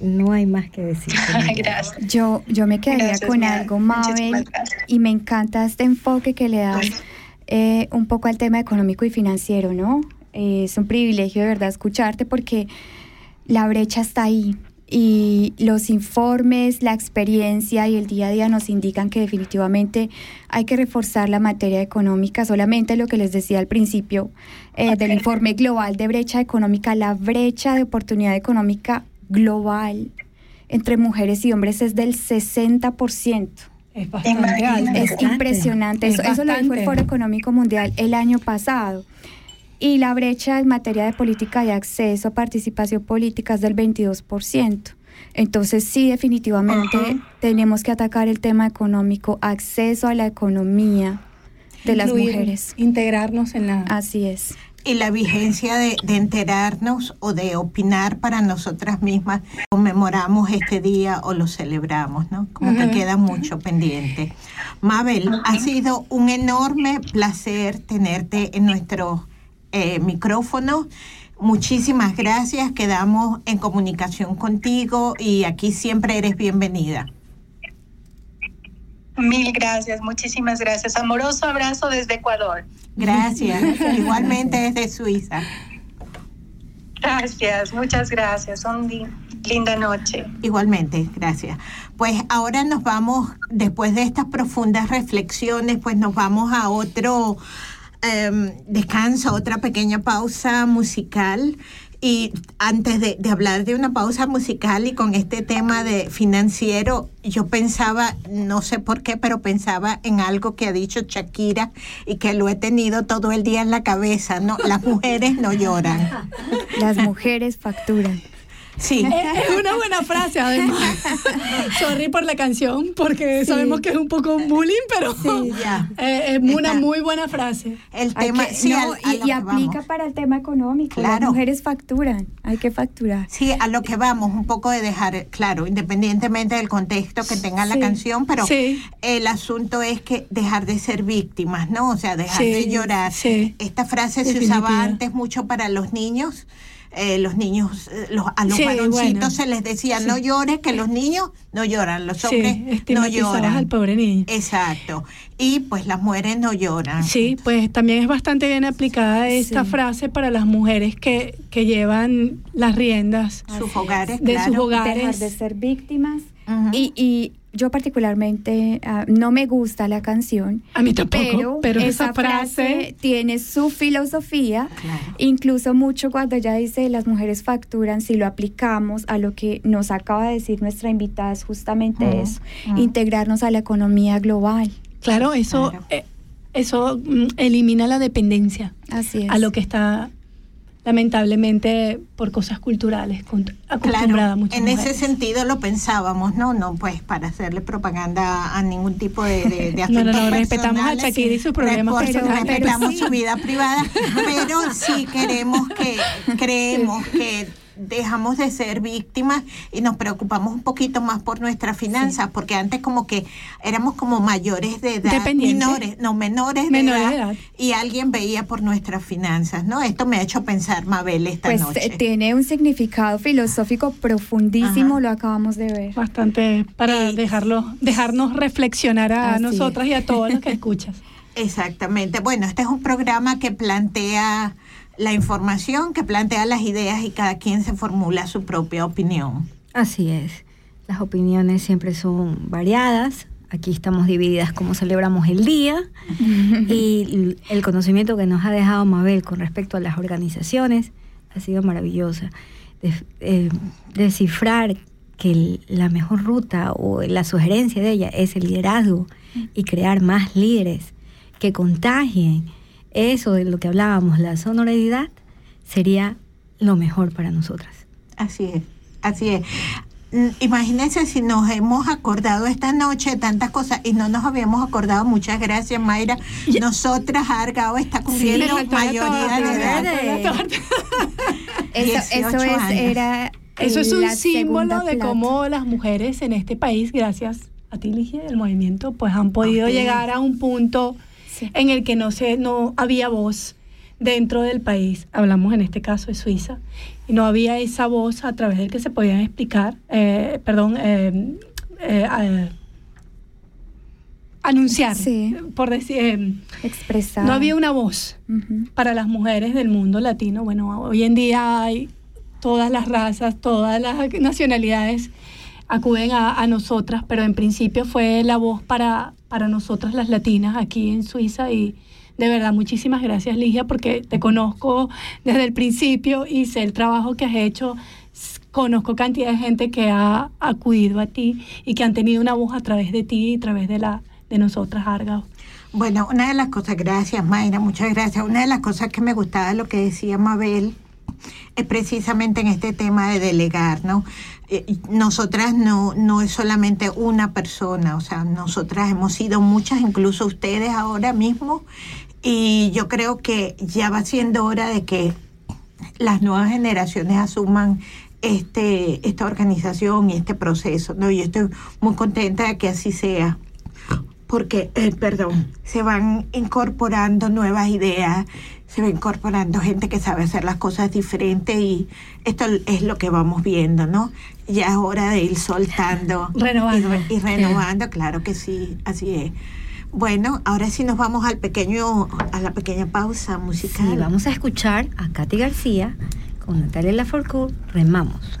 No hay más que decir. Gracias. Yo, yo me quedaría Gracias, con Mara. algo, Mabel, y me encanta este enfoque que le das eh, un poco al tema económico y financiero, ¿no? Eh, es un privilegio de verdad escucharte porque la brecha está ahí y los informes, la experiencia y el día a día nos indican que definitivamente hay que reforzar la materia económica. Solamente lo que les decía al principio eh, del informe global de brecha económica, la brecha de oportunidad económica global entre mujeres y hombres es del 60%. Es bastante. Es impresionante. Es Eso, eso lo dijo el. Foro Económico Mundial el año pasado. Y la brecha en materia de política de acceso a participación política es del 22%. Entonces sí, definitivamente tenemos que atacar el tema económico, acceso a la economía de las Incluir, mujeres. Integrarnos en la... Así es. Y la vigencia de, de enterarnos o de opinar para nosotras mismas, conmemoramos este día o lo celebramos, ¿no? Como que Ujú. queda mucho pendiente. Mabel, ha sido un enorme placer tenerte en nuestro eh, micrófono. Muchísimas gracias, quedamos en comunicación contigo y aquí siempre eres bienvenida. Mil gracias, muchísimas gracias. Amoroso abrazo desde Ecuador. Gracias, igualmente desde Suiza. Gracias, muchas gracias. Un. Linda noche. Igualmente, gracias. Pues ahora nos vamos, después de estas profundas reflexiones, pues nos vamos a otro eh, descanso, otra pequeña pausa musical. Y antes de, de, hablar de una pausa musical y con este tema de financiero, yo pensaba, no sé por qué, pero pensaba en algo que ha dicho Shakira y que lo he tenido todo el día en la cabeza, ¿no? Las mujeres no lloran. Las mujeres facturan. Sí. Es una buena frase, además. Sorry por la canción, porque sabemos que es un poco bullying, pero sí, eh, es una muy buena frase. El tema, que, sí, no, y, y aplica para el tema económico. Claro. Las mujeres facturan, hay que facturar. Sí, a lo que vamos, un poco de dejar, claro, independientemente del contexto que tenga la canción, pero el asunto es que dejar de ser víctimas, ¿no? O sea, dejar de llorar. Esta frase se usaba antes mucho para los niños eh, los niños, eh, los, a los varoncitos se les decía no llores, que los niños no lloran, los hombres no lloran. al pobre niño. Exacto. Y pues las mujeres no lloran. Sí, pues también es bastante bien aplicada esta frase para las mujeres que, que llevan las riendas sus hogares, de sus hogares. Dejar de ser víctimas. Y, y yo particularmente uh, no me gusta la canción. A mí tampoco, pero, pero esa, esa frase, frase tiene su filosofía. Claro. Incluso mucho cuando ella dice las mujeres facturan, si lo aplicamos a lo que nos acaba de decir nuestra invitada, es justamente Ujú, eso, integrarnos a la economía global. Claro, eso, Claro. eh, eso mm, elimina la dependencia Así es. a lo que está lamentablemente por cosas culturales acostumbrada Claro, en ese sentido lo pensábamos, no, no, pues para hacerle propaganda a ningún tipo de, de, de No, no, respetamos a Shakira y sus problemas personales, respetamos. sí. su vida privada, pero sí queremos que, creemos que dejamos de ser víctimas y nos preocupamos un poquito más por nuestras finanzas, porque antes como que éramos como mayores de edad, Dependientes. menores, no, menores de, edad, de edad. y alguien veía por nuestras finanzas, ¿no? Esto me ha hecho pensar, Mabel, esta Pues noche. eh, tiene un significado filosófico profundísimo, Ajá. lo acabamos de ver. Bastante para Y- dejarlo, dejarnos reflexionar a Así nosotras y a todos los que escuchas. Exactamente. Bueno, este es un programa que plantea la información, que plantea las ideas y cada quien se formula su propia opinión. Así es. Las opiniones siempre son variadas. Aquí estamos divididas como celebramos el día y el conocimiento que nos ha dejado Mabel con respecto a las organizaciones ha sido maravillosa. Def- eh, descifrar que la mejor ruta o la sugerencia de ella es el liderazgo y crear más líderes que contagien eso de lo que hablábamos, la sonoridad, sería lo mejor para nosotras. Así es, así es. Mm, Imagínense si nos hemos acordado esta noche de tantas cosas y no nos habíamos acordado. Muchas gracias, Mayra. Nosotras, Argao está cumpliendo la mayoría de edad. faltó la torta. Eso, 18 eso es, años. era Eso es un símbolo de plata. cómo las mujeres en este país, gracias a ti, Ligia, del movimiento, pues han podido llegar a un punto Sí. en el que no se, no había voz dentro del país. Hablamos en este caso de Suiza. Y no había esa voz a través del que se podían explicar, eh, perdón, eh, eh, eh, anunciar, Sí. por decir, expresar. no había una voz para las mujeres del mundo latino. Bueno, hoy en día hay todas las razas, todas las nacionalidades acuden a, a nosotras, pero en principio fue la voz para, para nosotras las latinas aquí en Suiza y de verdad muchísimas gracias Ligia porque te conozco desde el principio y sé el trabajo que has hecho, conozco cantidad de gente que ha acudido a ti y que han tenido una voz a través de ti y a través de, la, de nosotras, Argao. Bueno, una de las cosas, gracias Mayra, muchas gracias. Una de las cosas que me gustaba lo que decía Mabel es precisamente en este tema de delegar, ¿no? Eh, nosotras no, no es solamente una persona, o sea, nosotras hemos sido muchas, incluso ustedes ahora mismo, y yo creo que ya va siendo hora de que las nuevas generaciones asuman este, esta organización y este proceso, ¿no? Yo estoy muy contenta de que así sea porque, eh, perdón, se van incorporando nuevas ideas, se va incorporando gente que sabe hacer las cosas diferentes y esto es lo que vamos viendo, ¿no? Ya es hora de ir soltando Renovando. y, re- y renovando, claro que sí, así es. Bueno, ahora sí nos vamos al pequeño, a la pequeña pausa musical. Sí, vamos a escuchar a Katy García con Natalia Lafourcade, Remamos.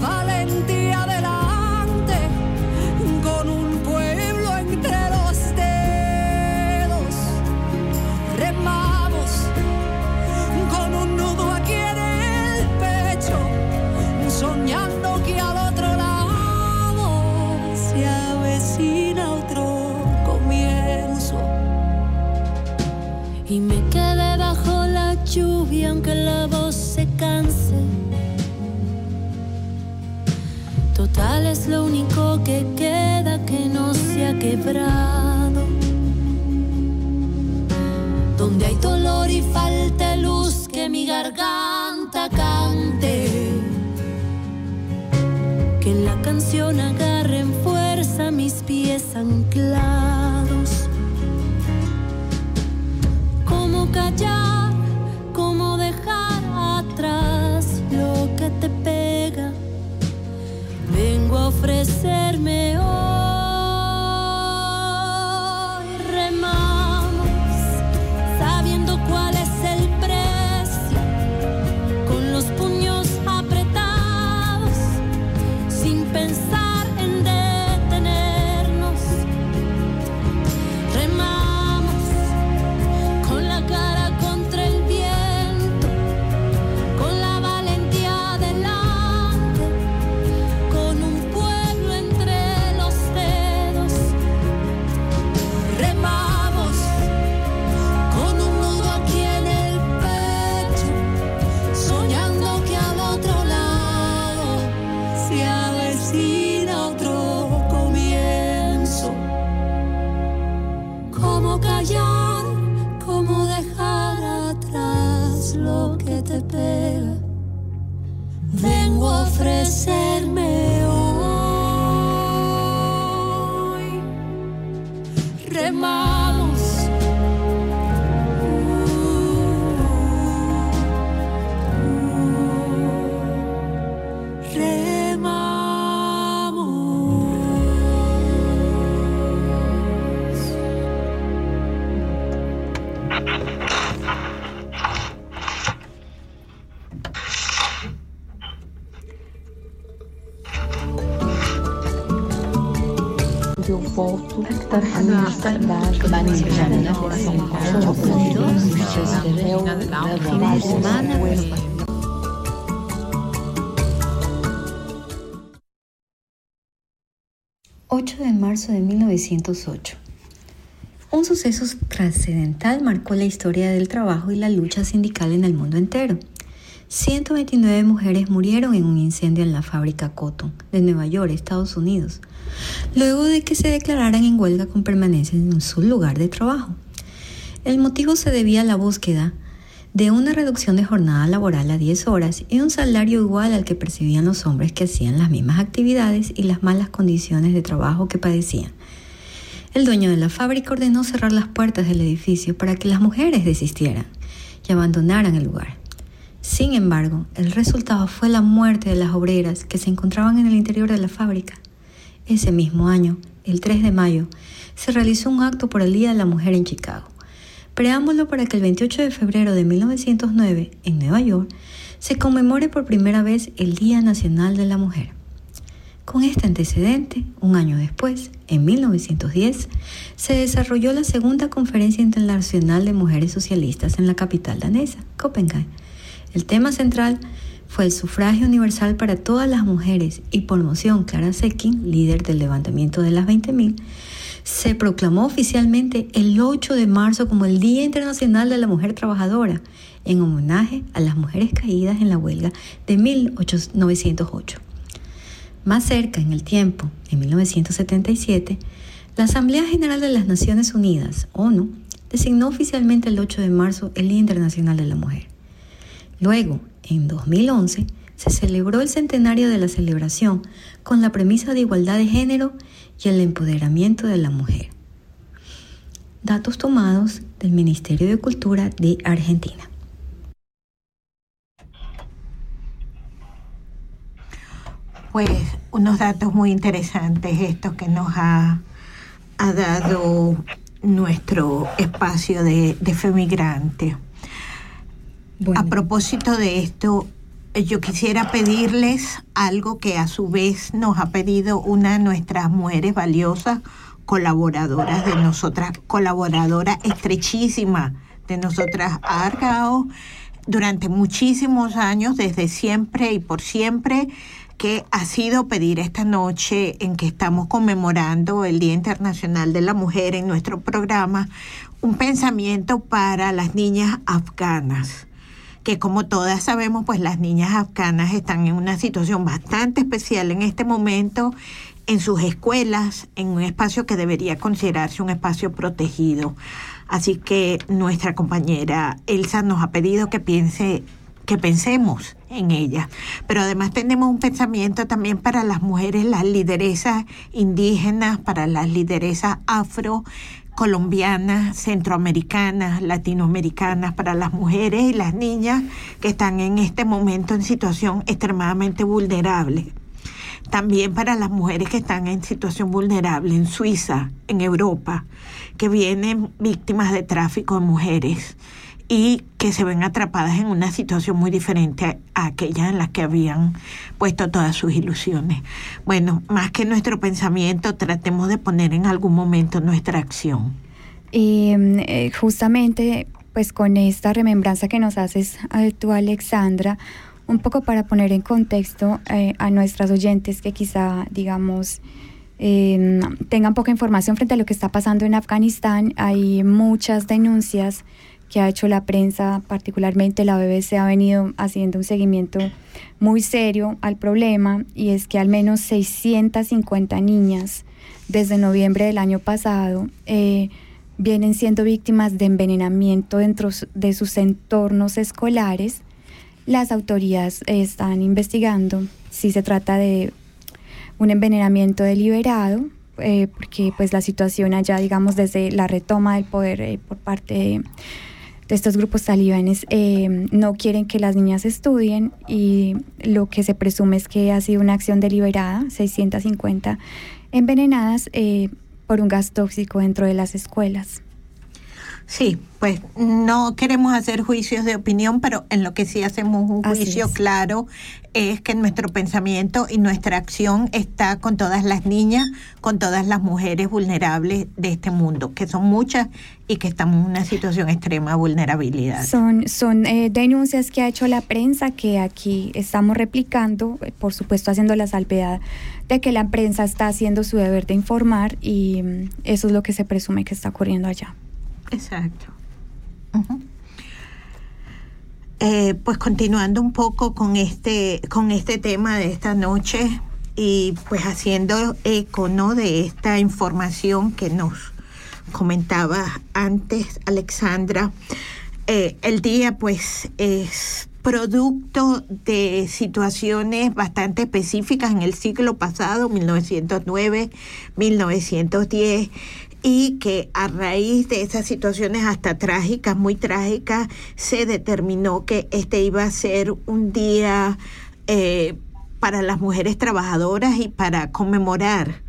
valentía delante, con un pueblo entre los dedos. Remamos con un nudo aquí en el pecho, soñando que al otro lado se avecina otro comienzo. Y me quedé bajo la lluvia aunque la voz se canse. Es lo único que queda que no se ha quebrado. Donde hay dolor y falta luz que mi garganta cante. Que en la canción agarren fuerza mis pies anclados. Ofrecerme volto a minha cidade, manejando São Paulo, 8 de marzo de 1908. Un suceso trascendental marcó la historia del trabajo y la lucha sindical en el mundo entero. 129 mujeres murieron en un incendio en la fábrica Cotton de Nueva York, Estados Unidos, luego de que se declararan en huelga con permanencia en su lugar de trabajo. El motivo se debía a la búsqueda de una reducción de jornada laboral a 10 horas y un salario igual al que percibían los hombres que hacían las mismas actividades y las malas condiciones de trabajo que padecían. El dueño de la fábrica ordenó cerrar las puertas del edificio para que las mujeres desistieran y abandonaran el lugar. Sin embargo, el resultado fue la muerte de las obreras que se encontraban en el interior de la fábrica. Ese mismo año, el 3 de mayo, se realizó un acto por el Día de la Mujer en Chicago, preámbulo para que el 28 de febrero de 1909, en Nueva York, se conmemore por primera vez el Día Nacional de la Mujer. Con este antecedente, un año después, en 1910, se desarrolló la segunda Conferencia Internacional de Mujeres Socialistas en la capital danesa, Copenhague. El tema central fue el sufragio universal para todas las mujeres y por moción Clara Zetkin, líder del levantamiento de las 20.000, se proclamó oficialmente el 8 de marzo como el Día Internacional de la Mujer Trabajadora, en homenaje a las mujeres caídas en la huelga de 1908. Más cerca en el tiempo, en 1977, la Asamblea General de las Naciones Unidas, ONU, designó oficialmente el 8 de marzo el Día Internacional de la Mujer. Luego, en 2011, se celebró el centenario de la celebración con la premisa de igualdad de género y el empoderamiento de la mujer. Datos tomados del Ministerio de Cultura de Argentina. Pues unos datos muy interesantes estos que nos ha, ha dado nuestro espacio de, de Femigrante. A propósito de esto, yo quisiera pedirles algo que a su vez nos ha pedido una de nuestras mujeres valiosas, colaboradoras de nosotras, colaboradora estrechísima de nosotras Argao, durante muchísimos años, desde siempre y por siempre, que ha sido pedir esta noche en que estamos conmemorando el Día Internacional de la Mujer en nuestro programa, un pensamiento para las niñas afganas que como todas sabemos, pues las niñas afganas están en una situación bastante especial en este momento en sus escuelas, en un espacio que debería considerarse un espacio protegido. Así que nuestra compañera Elsa nos ha pedido que piense que pensemos en ella. Pero además tenemos un pensamiento también para las mujeres, las lideresas indígenas, para las lideresas afro, colombianas, centroamericanas, latinoamericanas, para las mujeres y las niñas que están en este momento en situación extremadamente vulnerable. También para las mujeres que están en situación vulnerable en Suiza, en Europa, que vienen víctimas de tráfico de mujeres y que se ven atrapadas en una situación muy diferente a, aquella en la que habían puesto todas sus ilusiones. Bueno, más que nuestro pensamiento, tratemos de poner en algún momento nuestra acción. Y eh, justamente, pues con esta remembranza que nos haces eh, tú, Alexandra, un poco para poner en contexto eh, a nuestras oyentes que quizá, digamos, tengan poca información frente a lo que está pasando en Afganistán, hay muchas denuncias que ha hecho la prensa, particularmente la BBC, ha venido haciendo un seguimiento muy serio al problema y es que al menos 650 niñas desde noviembre del año pasado eh, vienen siendo víctimas de envenenamiento dentro de sus entornos escolares. Las autoridades están investigando si se trata de un envenenamiento deliberado, eh, porque pues la situación allá, digamos, desde la retoma del poder eh, por parte de estos grupos talibanes eh, no quieren que las niñas estudien y lo que se presume es que ha sido una acción deliberada, 650 envenenadas eh, por un gas tóxico dentro de las escuelas. Sí, pues no queremos hacer juicios de opinión, pero en lo que sí hacemos un juicio claro es que nuestro pensamiento y nuestra acción está con todas las niñas, con todas las mujeres vulnerables de este mundo, que son muchas y que estamos en una situación extrema de vulnerabilidad. Son, son eh, denuncias que ha hecho la prensa que aquí estamos replicando, por supuesto haciendo la salvedad de que la prensa está haciendo su deber de informar y mm, eso es lo que se presume que está ocurriendo allá. Exacto. Eh, pues continuando un poco con este, con este tema de esta noche y pues haciendo eco ¿no? de esta información que nos comentaba antes Alexandra, eh, el día pues es producto de situaciones bastante específicas en el siglo pasado, 1909, 1910, y que a raíz de esas situaciones hasta trágicas, muy trágicas, se determinó que este iba a ser un día eh, para las mujeres trabajadoras y para conmemorar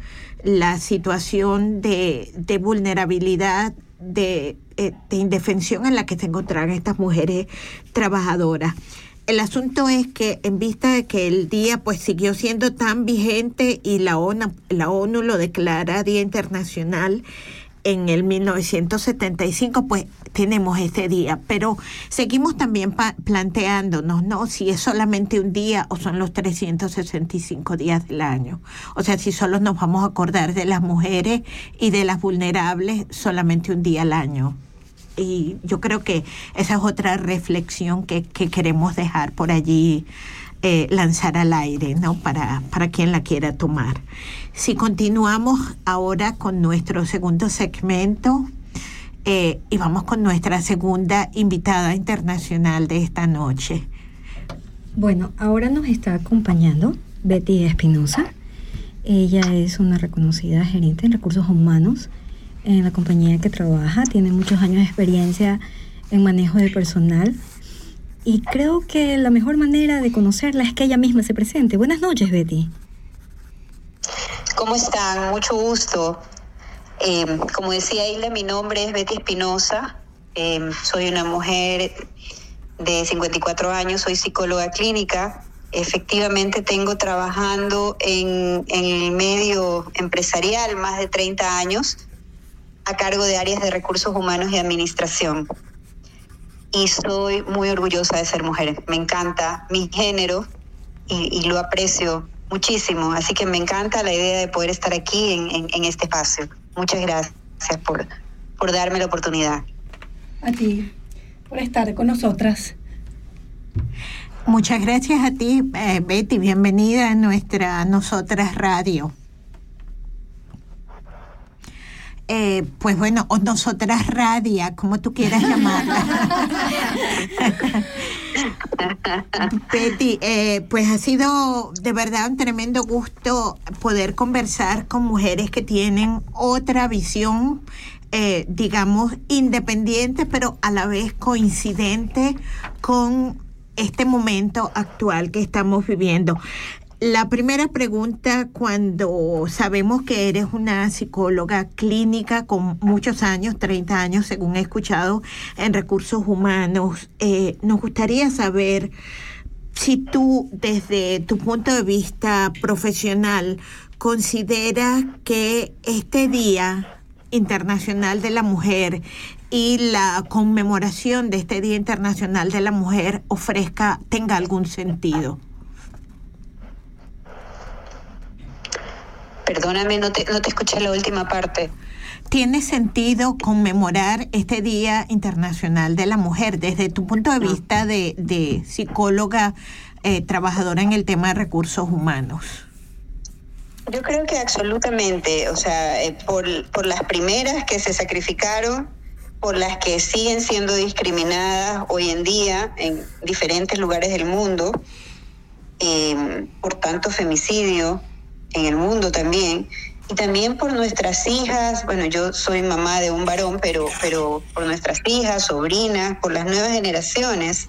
la situación de, vulnerabilidad, de, eh, de indefensión en la que se encontraban estas mujeres trabajadoras. El asunto es que en vista de que el día pues siguió siendo tan vigente y la ONU, la ONU lo declara Día Internacional en el 1975, pues tenemos ese día, pero seguimos también planteándonos, ¿no? Si es solamente un día o son los 365 días del año. O sea, si solo nos vamos a acordar de las mujeres y de las vulnerables solamente un día al año y yo creo que esa es otra reflexión que, queremos dejar por allí, eh, lanzar al aire, ¿no? Para, para quien la quiera tomar. Si continuamos ahora con nuestro segundo segmento eh, y vamos con nuestra segunda invitada internacional de esta noche. Bueno, ahora nos está acompañando Betty Espinosa. Ella es una reconocida gerente en recursos humanos en la compañía que trabaja, tiene muchos años de experiencia en manejo de personal y creo que la mejor manera de conocerla es que ella misma se presente. Buenas noches, Betty. ¿Cómo están? Mucho gusto. Eh, como decía Hilda, mi nombre es Betty Espinosa. Eh, soy una mujer de 54 años, soy psicóloga clínica. Efectivamente tengo trabajando en, en el medio empresarial más de 30 años a cargo de áreas de recursos humanos y administración. Y soy muy orgullosa de ser mujer. Me encanta mi género y, lo aprecio muchísimo. Así que me encanta la idea de poder estar aquí en, este espacio. Muchas gracias por, por darme la oportunidad. A ti, por estar con nosotras. Muchas gracias a ti, eh, Betty. Bienvenida a nuestra Nosotras Radio. Eh, pues bueno, o nosotras radia, como tú quieras llamarla. Betty, eh, pues ha sido de verdad un tremendo gusto poder conversar con mujeres que tienen otra visión, eh, digamos, independiente, pero a la vez coincidente con este momento actual que estamos viviendo. La primera pregunta, cuando sabemos que eres una psicóloga clínica con muchos años, 30 años según he escuchado, en recursos humanos, eh, nos gustaría saber si tú desde tu punto de vista profesional consideras que este Día Internacional de la Mujer y la conmemoración de este Día Internacional de la Mujer ofrezca, tenga algún sentido. Perdóname, no te, no te escuché la última parte. ¿Tiene sentido conmemorar este Día Internacional de la Mujer desde tu punto de vista de, psicóloga eh, trabajadora en el tema de recursos humanos? Yo creo que absolutamente, o sea, eh, por, por las primeras que se sacrificaron, por las que siguen siendo discriminadas hoy en día en diferentes lugares del mundo, eh, por tanto femicidio, en el mundo también, y también por nuestras hijas, bueno, yo soy mamá de un varón, pero, pero por nuestras hijas, sobrinas, por las nuevas generaciones,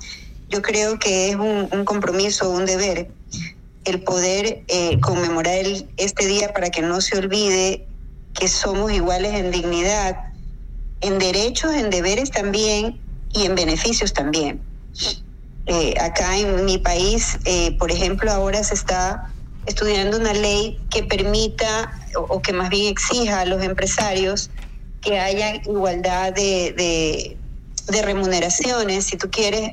yo creo que es un, compromiso, un deber, el poder eh, conmemorar este día para que no se olvide que somos iguales en dignidad, en derechos, en deberes también y en beneficios también. Eh, acá en mi país, eh, por ejemplo, ahora se está estudiando una ley que permita o, que más bien exija a los empresarios que haya igualdad de, de, remuneraciones, si tú quieres,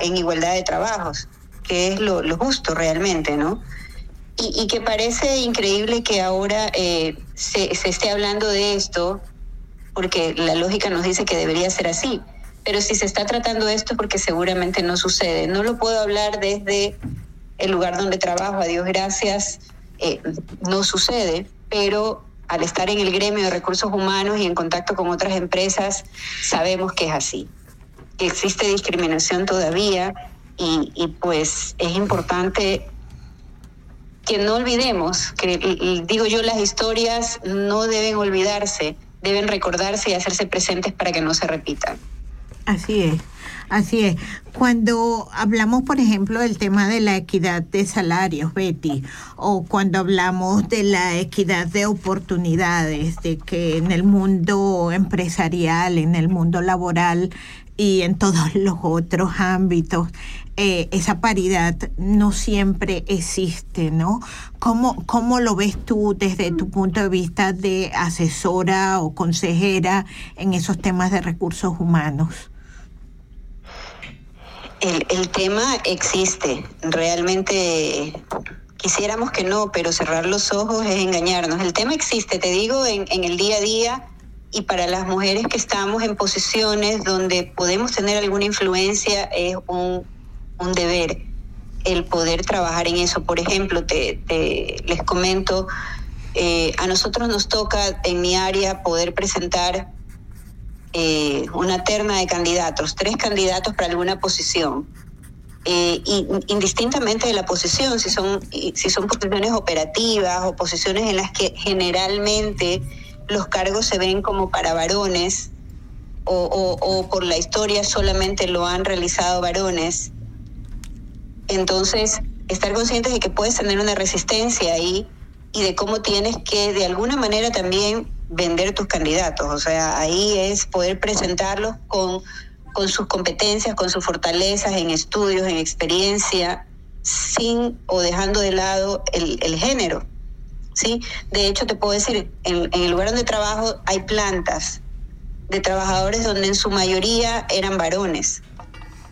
en igualdad de trabajos, que es lo, justo realmente, ¿no? Y, que parece increíble que ahora eh, se, esté hablando de esto, porque la lógica nos dice que debería ser así. Pero si se está tratando esto es porque seguramente no sucede. No lo puedo hablar desde el lugar donde trabajo, a Dios gracias, eh, no sucede, pero al estar en el gremio de recursos humanos y en contacto con otras empresas, sabemos que es así. Existe discriminación todavía y, pues es importante que no olvidemos, que digo yo, las historias no deben olvidarse, deben recordarse y hacerse presentes para que no se repitan. Así es. Así es. Cuando hablamos, por ejemplo, del tema de la equidad de salarios, Betty, o cuando hablamos de la equidad de oportunidades, de que en el mundo empresarial, en el mundo laboral y en todos los otros ámbitos, eh, esa paridad no siempre existe, ¿no? ¿Cómo, ¿Cómo lo ves tú desde tu punto de vista de asesora o consejera en esos temas de recursos humanos? El, tema existe. Realmente quisiéramos que no, pero cerrar los ojos es engañarnos. El tema existe, te digo, en, el día a día y para las mujeres que estamos en posiciones donde podemos tener alguna influencia es un, deber el poder trabajar en eso. Por ejemplo, te, te les comento, eh, a nosotros nos toca en mi área poder presentar eh, una terna de candidatos, tres candidatos para alguna posición. Eh, y, indistintamente de la posición, si son, si son posiciones operativas o posiciones en las que generalmente los cargos se ven como para varones o, o, por la historia solamente lo han realizado varones. Entonces, estar conscientes de que puedes tener una resistencia ahí y de cómo tienes que de alguna manera también vender tus candidatos. O sea, ahí es poder presentarlos con, con sus competencias, con sus fortalezas en estudios, en experiencia, sin o dejando de lado el, el género. ¿sí? De hecho, te puedo decir, en, el lugar donde trabajo hay plantas de trabajadores donde en su mayoría eran varones.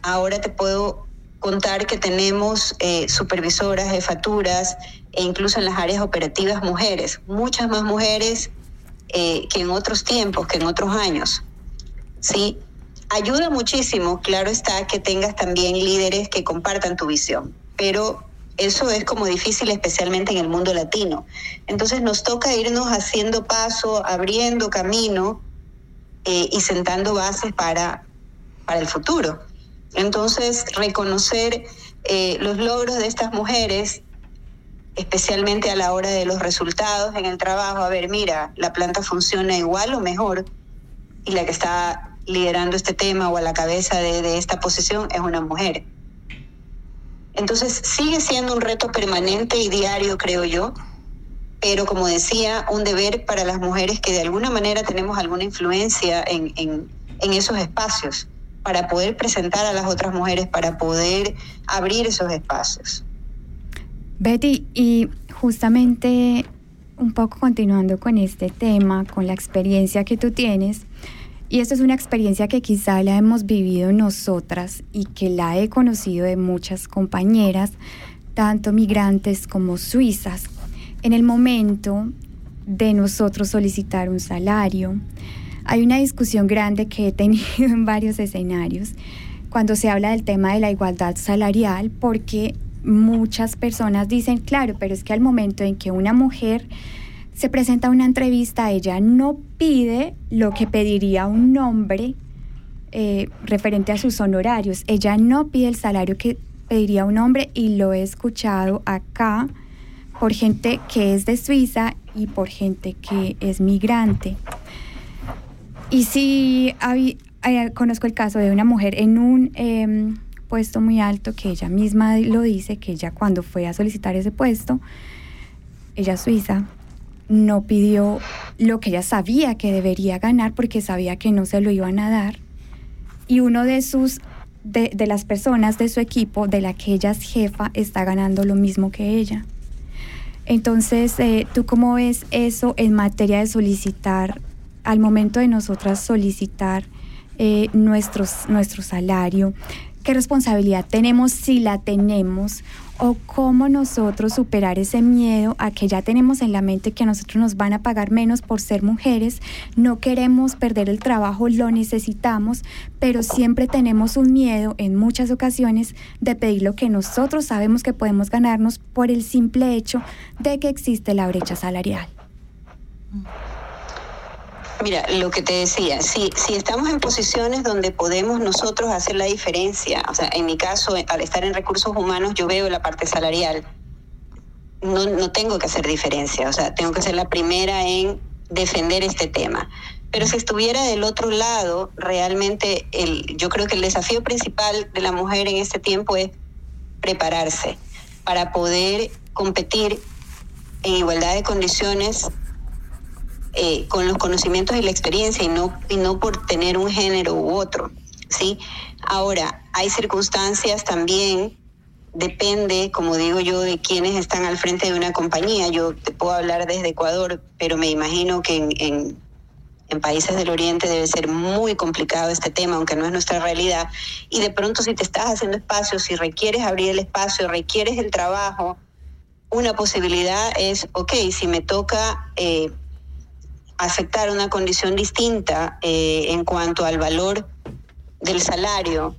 Ahora te puedo contar que tenemos eh, supervisoras, jefaturas e incluso en las áreas operativas mujeres, muchas más mujeres eh, que en otros tiempos, que en otros años. ¿sí? Ayuda muchísimo, claro está, que tengas también líderes que compartan tu visión, pero eso es como difícil especialmente en el mundo latino. Entonces nos toca irnos haciendo paso, abriendo camino eh, y sentando bases para, para el futuro. Entonces, reconocer eh, los logros de estas mujeres, especialmente a la hora de los resultados en el trabajo, a ver, mira, la planta funciona igual o mejor, y la que está liderando este tema o a la cabeza de, de esta posición es una mujer. Entonces, sigue siendo un reto permanente y diario, creo yo, pero como decía, un deber para las mujeres que de alguna manera tenemos alguna influencia en, en, en esos espacios para poder presentar a las otras mujeres, para poder abrir esos espacios. Betty, y justamente un poco continuando con este tema, con la experiencia que tú tienes, y esto es una experiencia que quizá la hemos vivido nosotras y que la he conocido de muchas compañeras, tanto migrantes como suizas. En el momento de nosotros solicitar un salario, hay una discusión grande que he tenido en varios escenarios cuando se habla del tema de la igualdad salarial, porque muchas personas dicen, claro, pero es que al momento en que una mujer se presenta a una entrevista, ella no pide lo que pediría un hombre eh, referente a sus honorarios. Ella no pide el salario que pediría un hombre y lo he escuchado acá por gente que es de Suiza y por gente que es migrante. Y sí, eh, conozco el caso de una mujer en un eh, puesto muy alto que ella misma lo dice, que ella cuando fue a solicitar ese puesto, ella suiza, no pidió lo que ella sabía que debería ganar porque sabía que no se lo iban a dar. Y uno de sus de, de, las personas de su equipo, de la que ella es jefa, está ganando lo mismo que ella. Entonces, eh, ¿tú cómo ves eso en materia de solicitar, al momento de nosotras solicitar eh, nuestros, nuestro salario? ¿Qué responsabilidad tenemos si la tenemos? o cómo nosotros superar ese miedo a que ya tenemos en la mente que a nosotros nos van a pagar menos por ser mujeres, no queremos perder el trabajo, lo necesitamos, pero siempre tenemos un miedo en muchas ocasiones de pedir lo que nosotros sabemos que podemos ganarnos por el simple hecho de que existe la brecha salarial. Mira, lo que te decía, si, si estamos en posiciones donde podemos nosotros hacer la diferencia, o sea, en mi caso, al estar en recursos humanos, yo veo la parte salarial, no, no tengo que hacer diferencia, o sea, tengo que ser la primera en defender este tema. Pero si estuviera del otro lado, realmente el, yo creo que el desafío principal de la mujer en este tiempo es prepararse para poder competir en igualdad de condiciones eh, con los conocimientos y la experiencia y no, y no por tener un género u otro. ¿sí? Ahora, hay circunstancias también, depende, como digo yo, de quienes están al frente de una compañía. Yo te puedo hablar desde Ecuador, pero me imagino que en, en, en países del Oriente debe ser muy complicado este tema, aunque no es nuestra realidad. Y de pronto si te estás haciendo espacio, si requieres abrir el espacio, requieres el trabajo, una posibilidad es, ok, si me toca... Eh, aceptar una condición distinta eh, en cuanto al valor del salario,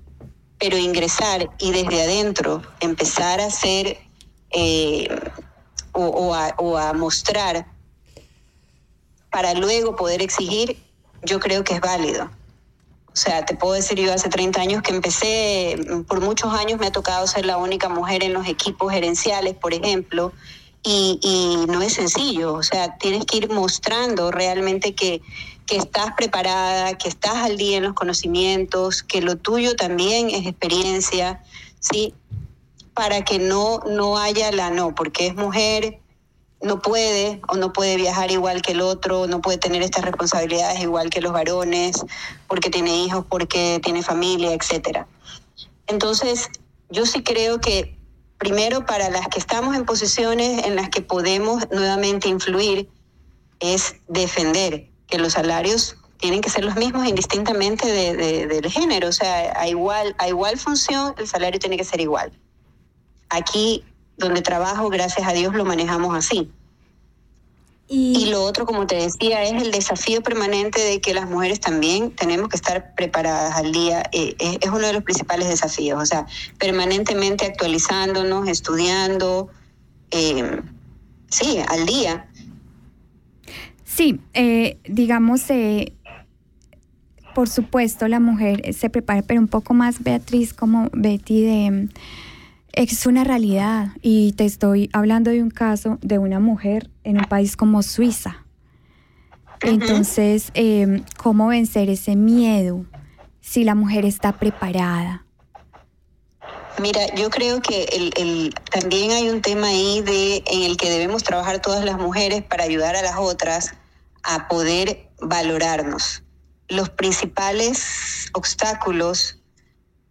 pero ingresar y desde adentro empezar a hacer eh, o, a mostrar para luego poder exigir, yo creo que es válido. O sea, te puedo decir, yo hace 30 años que empecé, por muchos años me ha tocado ser la única mujer en los equipos gerenciales, por ejemplo, y, no es sencillo, o sea, tienes que ir mostrando realmente que, que, estás preparada, que estás al día en los conocimientos, que lo tuyo también es experiencia, ¿sí? Para que no, no haya la no, porque es mujer, no puede o no puede viajar igual que el otro, no puede tener estas responsabilidades igual que los varones, porque tiene hijos, porque tiene familia, etcétera. Entonces, yo sí creo que primero para las que estamos en posiciones en las que podemos nuevamente influir es defender que los salarios tienen que ser los mismos indistintamente de, de, del género, o sea, a igual, a igual función el salario tiene que ser igual. Aquí donde trabajo, gracias a Dios, lo manejamos así. Y, y, lo otro, como te decía, es el desafío permanente de que las mujeres también tenemos que estar preparadas al día. Eh, es, es, uno de los principales desafíos, o sea, permanentemente actualizándonos, estudiando, eh, sí, al día. Sí, eh, digamos, eh, por supuesto, la mujer se prepara, pero un poco más, Beatriz, como Betty, de es una realidad y te estoy hablando de un caso de una mujer en un país como Suiza. Entonces, eh, ¿cómo vencer ese miedo si la mujer está preparada? Mira, yo creo que el, el, también hay un tema ahí de, en el que debemos trabajar todas las mujeres para ayudar a las otras a poder valorarnos. Los principales obstáculos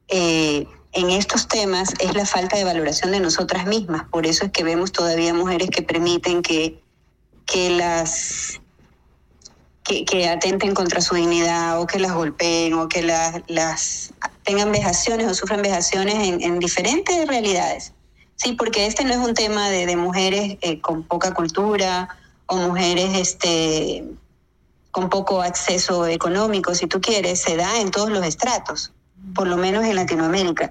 eh, en estos temas es la falta de valoración de nosotras mismas. Por eso es que vemos todavía mujeres que permiten que, que las que, atenten contra su dignidad o que las golpeen o que las, tengan vejaciones o sufran vejaciones en, en, diferentes realidades. Sí, porque este no es un tema de, de mujeres eh, con poca cultura o mujeres este, con poco acceso económico, si tú quieres, se da en todos los estratos por lo menos en Latinoamérica.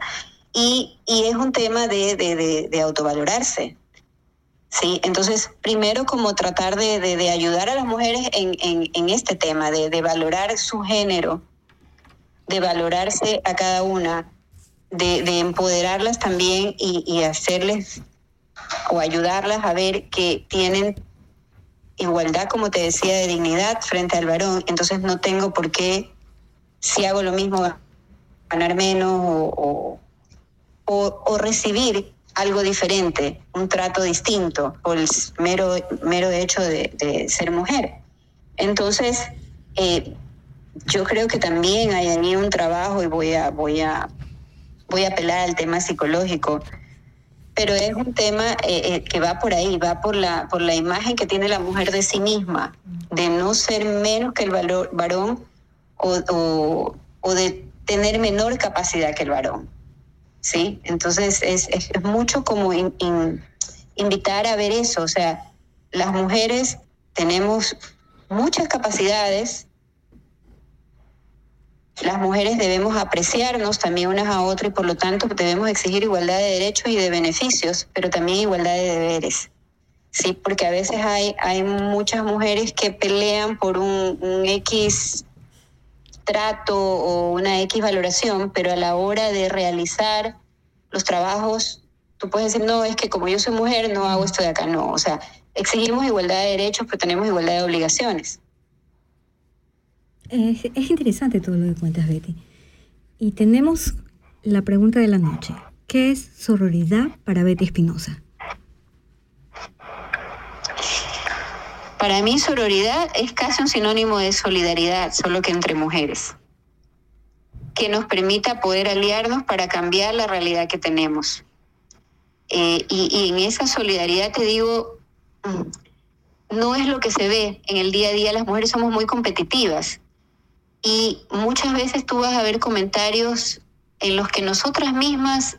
Y, y es un tema de, de, de, de, autovalorarse. Sí, entonces, primero como tratar de, de ayudar a las mujeres en, en, en este tema, de, valorar su género, de valorarse a cada una, de, empoderarlas también y, y hacerles o ayudarlas a ver que tienen igualdad, como te decía, de dignidad frente al varón. Entonces no tengo por qué, si hago lo mismo, ganar menos o, o, recibir algo diferente, un trato distinto por el mero, mero hecho de, ser mujer. Entonces, eh, yo creo que también hay ahí un trabajo y voy a, voy a, voy a apelar al tema psicológico, pero es un tema eh, eh, que va por ahí, va por la, por la imagen que tiene la mujer de sí misma, de no ser menos que el valor, varón o, o de tener menor capacidad que el varón. ¿Sí? Entonces es, es, mucho como in, in, invitar a ver eso. O sea, las mujeres tenemos muchas capacidades. Las mujeres debemos apreciarnos también unas a otras y por lo tanto debemos exigir igualdad de derechos y de beneficios, pero también igualdad de deberes. Sí, porque a veces hay, hay muchas mujeres que pelean por un, un X trato o una X valoración, pero a la hora de realizar los trabajos, tú puedes decir, no, es que como yo soy mujer no hago esto de acá, no, o sea, exigimos igualdad de derechos, pero tenemos igualdad de obligaciones. Es, es interesante todo lo que cuentas, Betty. Y tenemos la pregunta de la noche. ¿Qué es sororidad para Betty Espinosa? Para mí sororidad es casi un sinónimo de solidaridad, solo que entre mujeres, que nos permita poder aliarnos para cambiar la realidad que tenemos. Eh, y, en esa solidaridad te digo, mm, no es lo que se ve en el día a día, las mujeres somos muy competitivas y muchas veces tú vas a ver comentarios en los que nosotras mismas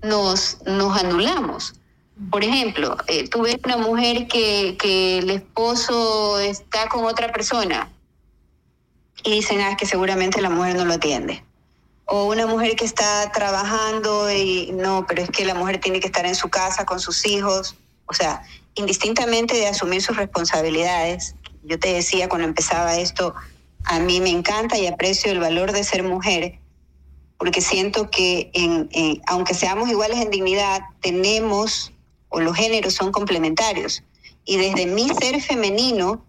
nos, nos anulamos. Por ejemplo, eh, tú ves una mujer que, que el esposo está con otra persona y dicen, ah, que seguramente la mujer no lo atiende. O una mujer que está trabajando y no, pero es que la mujer tiene que estar en su casa con sus hijos. O sea, indistintamente de asumir sus responsabilidades. Yo te decía cuando empezaba esto, a mí me encanta y aprecio el valor de ser mujer, porque siento que en, en, aunque seamos iguales en dignidad, tenemos, o los géneros son complementarios. Y desde mi ser femenino,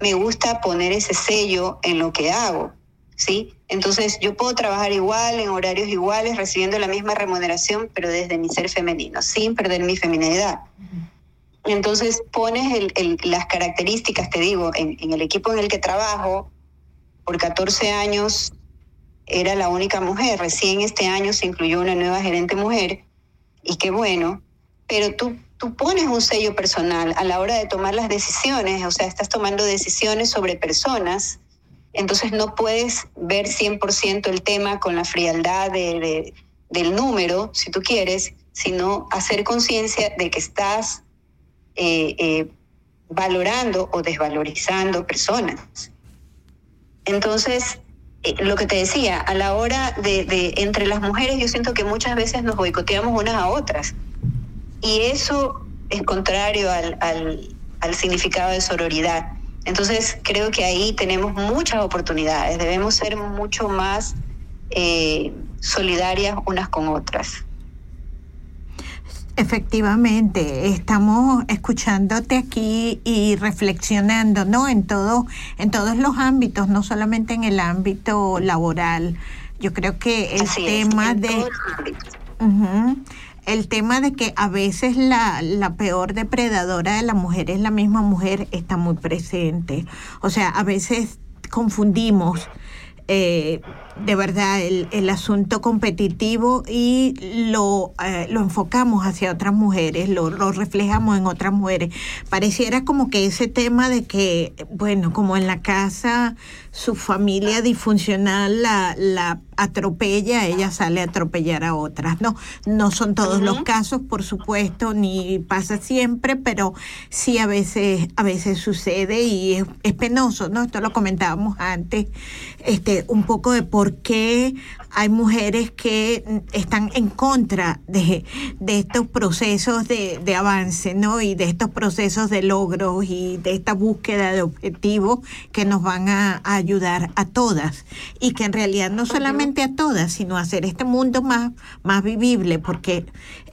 me gusta poner ese sello en lo que hago, ¿sí? Entonces yo puedo trabajar igual, en horarios iguales, recibiendo la misma remuneración, pero desde mi ser femenino, sin perder mi feminidad. Entonces pones el, el, las características, te digo, en, en el equipo en el que trabajo, por 14 años era la única mujer. Recién este año se incluyó una nueva gerente mujer y qué bueno, pero tú, tú pones un sello personal a la hora de tomar las decisiones, o sea, estás tomando decisiones sobre personas, entonces no puedes ver 100% el tema con la frialdad de, de, del número, si tú quieres, sino hacer conciencia de que estás eh, eh, valorando o desvalorizando personas. Entonces, eh, lo que te decía, a la hora de, de, entre las mujeres yo siento que muchas veces nos boicoteamos unas a otras. Y eso es contrario al, al, al significado de sororidad. Entonces, creo que ahí tenemos muchas oportunidades. Debemos ser mucho más eh, solidarias unas con otras. Efectivamente, estamos escuchándote aquí y reflexionando, ¿no? En todo, en todos los ámbitos, no solamente en el ámbito laboral. Yo creo que el Así tema es, de uh -huh, el tema de que a veces la, la peor depredadora de la mujer es la misma mujer está muy presente. O sea, a veces confundimos eh, de verdad el, el, asunto competitivo y lo, eh, lo enfocamos hacia otras mujeres, lo, lo, reflejamos en otras mujeres. Pareciera como que ese tema de que, bueno, como en la casa su familia disfuncional la, la atropella, ella sale a atropellar a otras. No, no son todos uh -huh. los casos, por supuesto, ni pasa siempre, pero sí a veces, a veces sucede y es, es penoso, ¿no? Esto lo comentábamos antes, este, un poco de por qué hay mujeres que están en contra de, de estos procesos de, de, avance, ¿no? Y de estos procesos de logros y de esta búsqueda de objetivos que nos van a, a ayudar a todas. Y que en realidad no solamente a todas, sino a hacer este mundo más, más vivible, porque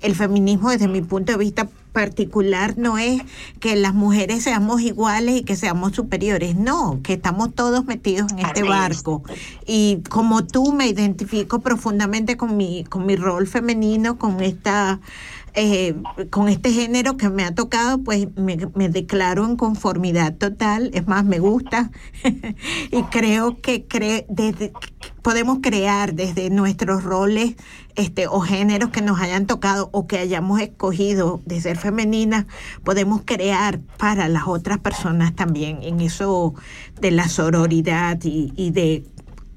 el feminismo desde mi punto de vista particular no es que las mujeres seamos iguales y que seamos superiores, no, que estamos todos metidos en este barco. Y como tú me identifico profundamente con mi, con mi rol femenino, con esta eh, con este género que me ha tocado, pues me, me, declaro en conformidad total. Es más, me gusta y creo que cre desde, podemos crear desde nuestros roles este, o géneros que nos hayan tocado o que hayamos escogido de ser femeninas, podemos crear para las otras personas también en eso de la sororidad y, y de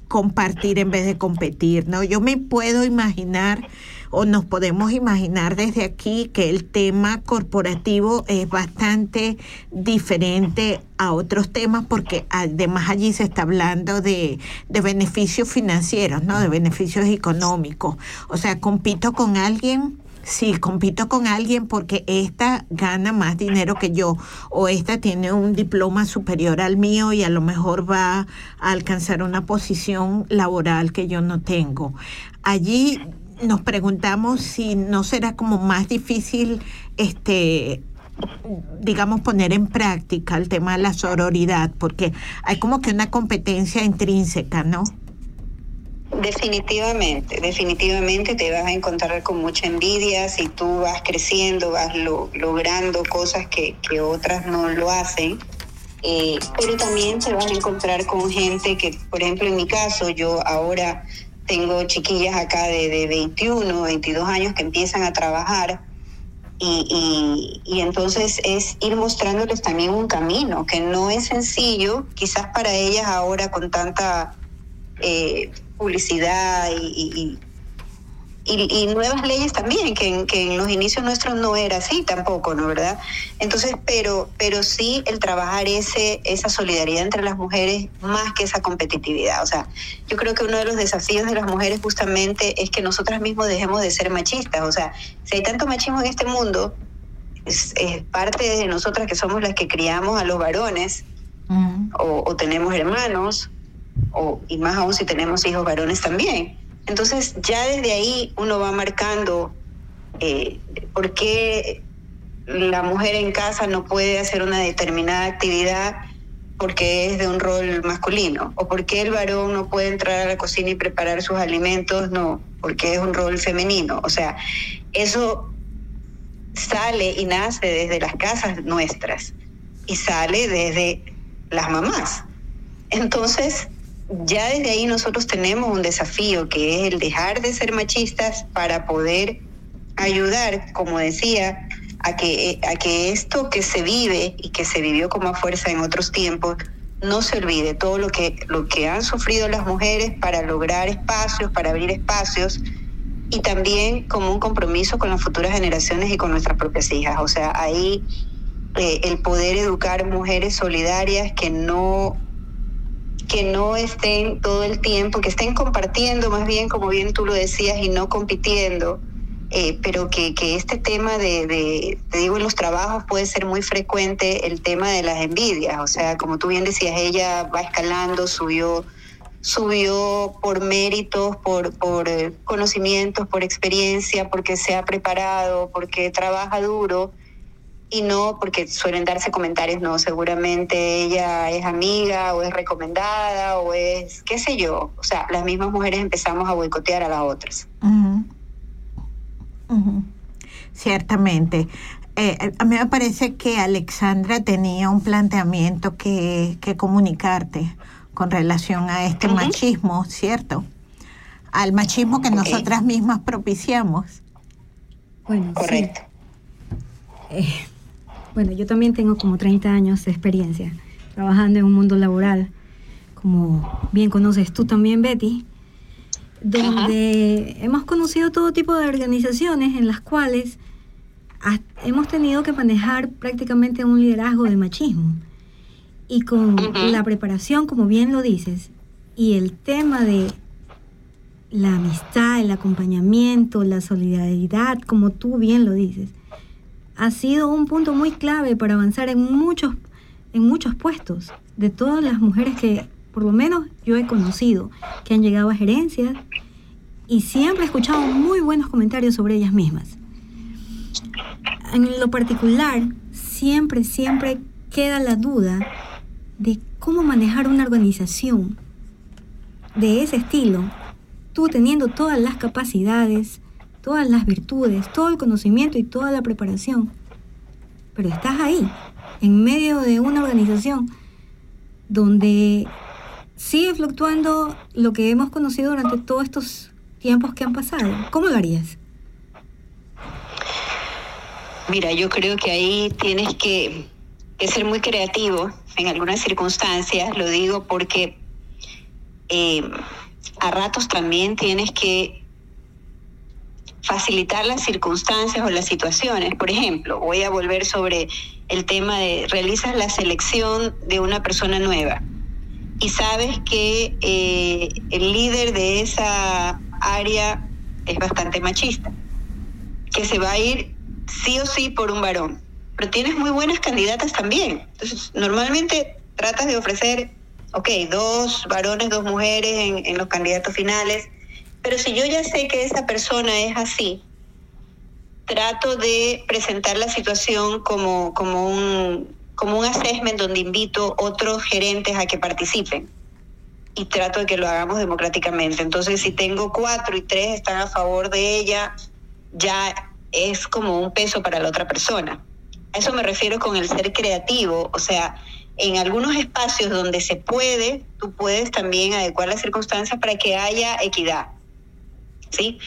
compartir en vez de competir, ¿no? Yo me puedo imaginar o nos podemos imaginar desde aquí que el tema corporativo es bastante diferente a otros temas porque además allí se está hablando de, de beneficios financieros, ¿no? De beneficios económicos. O sea, compito con alguien Sí, compito con alguien porque esta gana más dinero que yo o esta tiene un diploma superior al mío y a lo mejor va a alcanzar una posición laboral que yo no tengo. Allí nos preguntamos si no será como más difícil este digamos, poner en práctica el tema de la sororidad, porque hay como que una competencia intrínseca, ¿no? Definitivamente, definitivamente te vas a encontrar con mucha envidia si tú vas creciendo, vas logrando cosas que, que, otras no lo hacen. Eh, pero también te vas a encontrar con gente que, por ejemplo, en mi caso, yo ahora tengo chiquillas acá de, de 21, 22 años que empiezan a trabajar y, y, y, entonces es ir mostrándoles también un camino que no es sencillo, quizás para ellas ahora con tanta eh, publicidad y, y, nuevas leyes también, que en, que en los inicios nuestros no era así tampoco, ¿no? ¿Verdad? Entonces, pero, pero sí el trabajar ese, esa solidaridad entre las mujeres más que esa competitividad. O sea, yo creo que uno de los desafíos de las mujeres justamente es que nosotras mismos dejemos de ser machistas. O sea, si hay tanto machismo en este mundo, es, es parte de nosotras que somos las que criamos a los varones o, o tenemos hermanos o, y más aún si tenemos hijos varones también. Entonces ya desde ahí uno va marcando eh, por qué la mujer en casa no puede hacer una determinada actividad porque es de un rol masculino, o por qué el varón no puede entrar a la cocina y preparar sus alimentos, no, porque es un rol femenino. O sea, eso sale y nace desde las casas nuestras y sale desde las mamás. Entonces, ya desde ahí nosotros tenemos un desafío que es el dejar de ser machistas para poder ayudar, como decía, a que, a que esto que se vive y que se vivió como fuerza en otros tiempos, no se olvide todo lo que, lo que han sufrido las mujeres para lograr espacios, para abrir espacios y también como un compromiso con las futuras generaciones y con nuestras propias hijas. O sea, ahí eh, el poder educar mujeres solidarias que no que no estén todo el tiempo, que estén compartiendo más bien, como bien tú lo decías, y no compitiendo, eh, pero que, que, este tema de, de, te digo, en los trabajos puede ser muy frecuente el tema de las envidias, o sea, como tú bien decías, ella va escalando, subió subió por méritos, por, por eh, conocimientos, por experiencia, porque se ha preparado, porque trabaja duro, y no porque suelen darse comentarios, no, seguramente ella es amiga o es recomendada o es, qué sé yo, o sea, las mismas mujeres empezamos a boicotear a las otras. Ciertamente. Eh, a mí me parece que Alexandra tenía un planteamiento que, que comunicarte con relación a este machismo, ¿cierto? Al machismo que nosotras mismas propiciamos. Bueno, correcto. Eh, bueno, yo también tengo como 30 años de experiencia trabajando en un mundo laboral, como bien conoces tú también, Betty, donde hemos conocido todo tipo de organizaciones en las cuales hemos tenido que manejar prácticamente un liderazgo de machismo. Y con la preparación, como bien lo dices, y el tema de la amistad, el acompañamiento, la solidaridad, como tú bien lo dices, ha sido un punto muy clave para avanzar en muchos, en muchos puestos de todas las mujeres que por lo menos yo he conocido, que han llegado a gerencias y siempre he escuchado muy buenos comentarios sobre ellas mismas. En lo particular, siempre, siempre queda la duda de cómo manejar una organización de ese estilo, tú teniendo todas las capacidades, todas las virtudes, todo el conocimiento y toda la preparación. Pero estás ahí, en medio de una organización donde sigue fluctuando lo que hemos conocido durante todos estos tiempos que han pasado. ¿Cómo lo harías? Mira, yo creo que ahí tienes que, ser muy creativo en algunas circunstancias, lo digo porque eh, a ratos también tienes que facilitar las circunstancias o las situaciones. Por ejemplo, voy a volver sobre el tema de realizas la selección de una persona nueva y sabes que eh, el líder de esa área es bastante machista, que se va a ir sí o sí por un varón, pero tienes muy buenas candidatas también. Entonces, normalmente tratas de ofrecer, ok, dos varones, dos mujeres en, en los candidatos finales pero si yo ya sé que esa persona es así, trato de presentar la situación como, como, un, como un assessment donde invito otros gerentes a que participen y trato de que lo hagamos democráticamente. Entonces, si tengo cuatro y tres están a favor de ella, ya es como un peso para la otra persona. A eso me refiero con el ser creativo, o sea, en algunos espacios donde se puede, tú puedes también adecuar las circunstancias para que haya equidad. ¿Sí?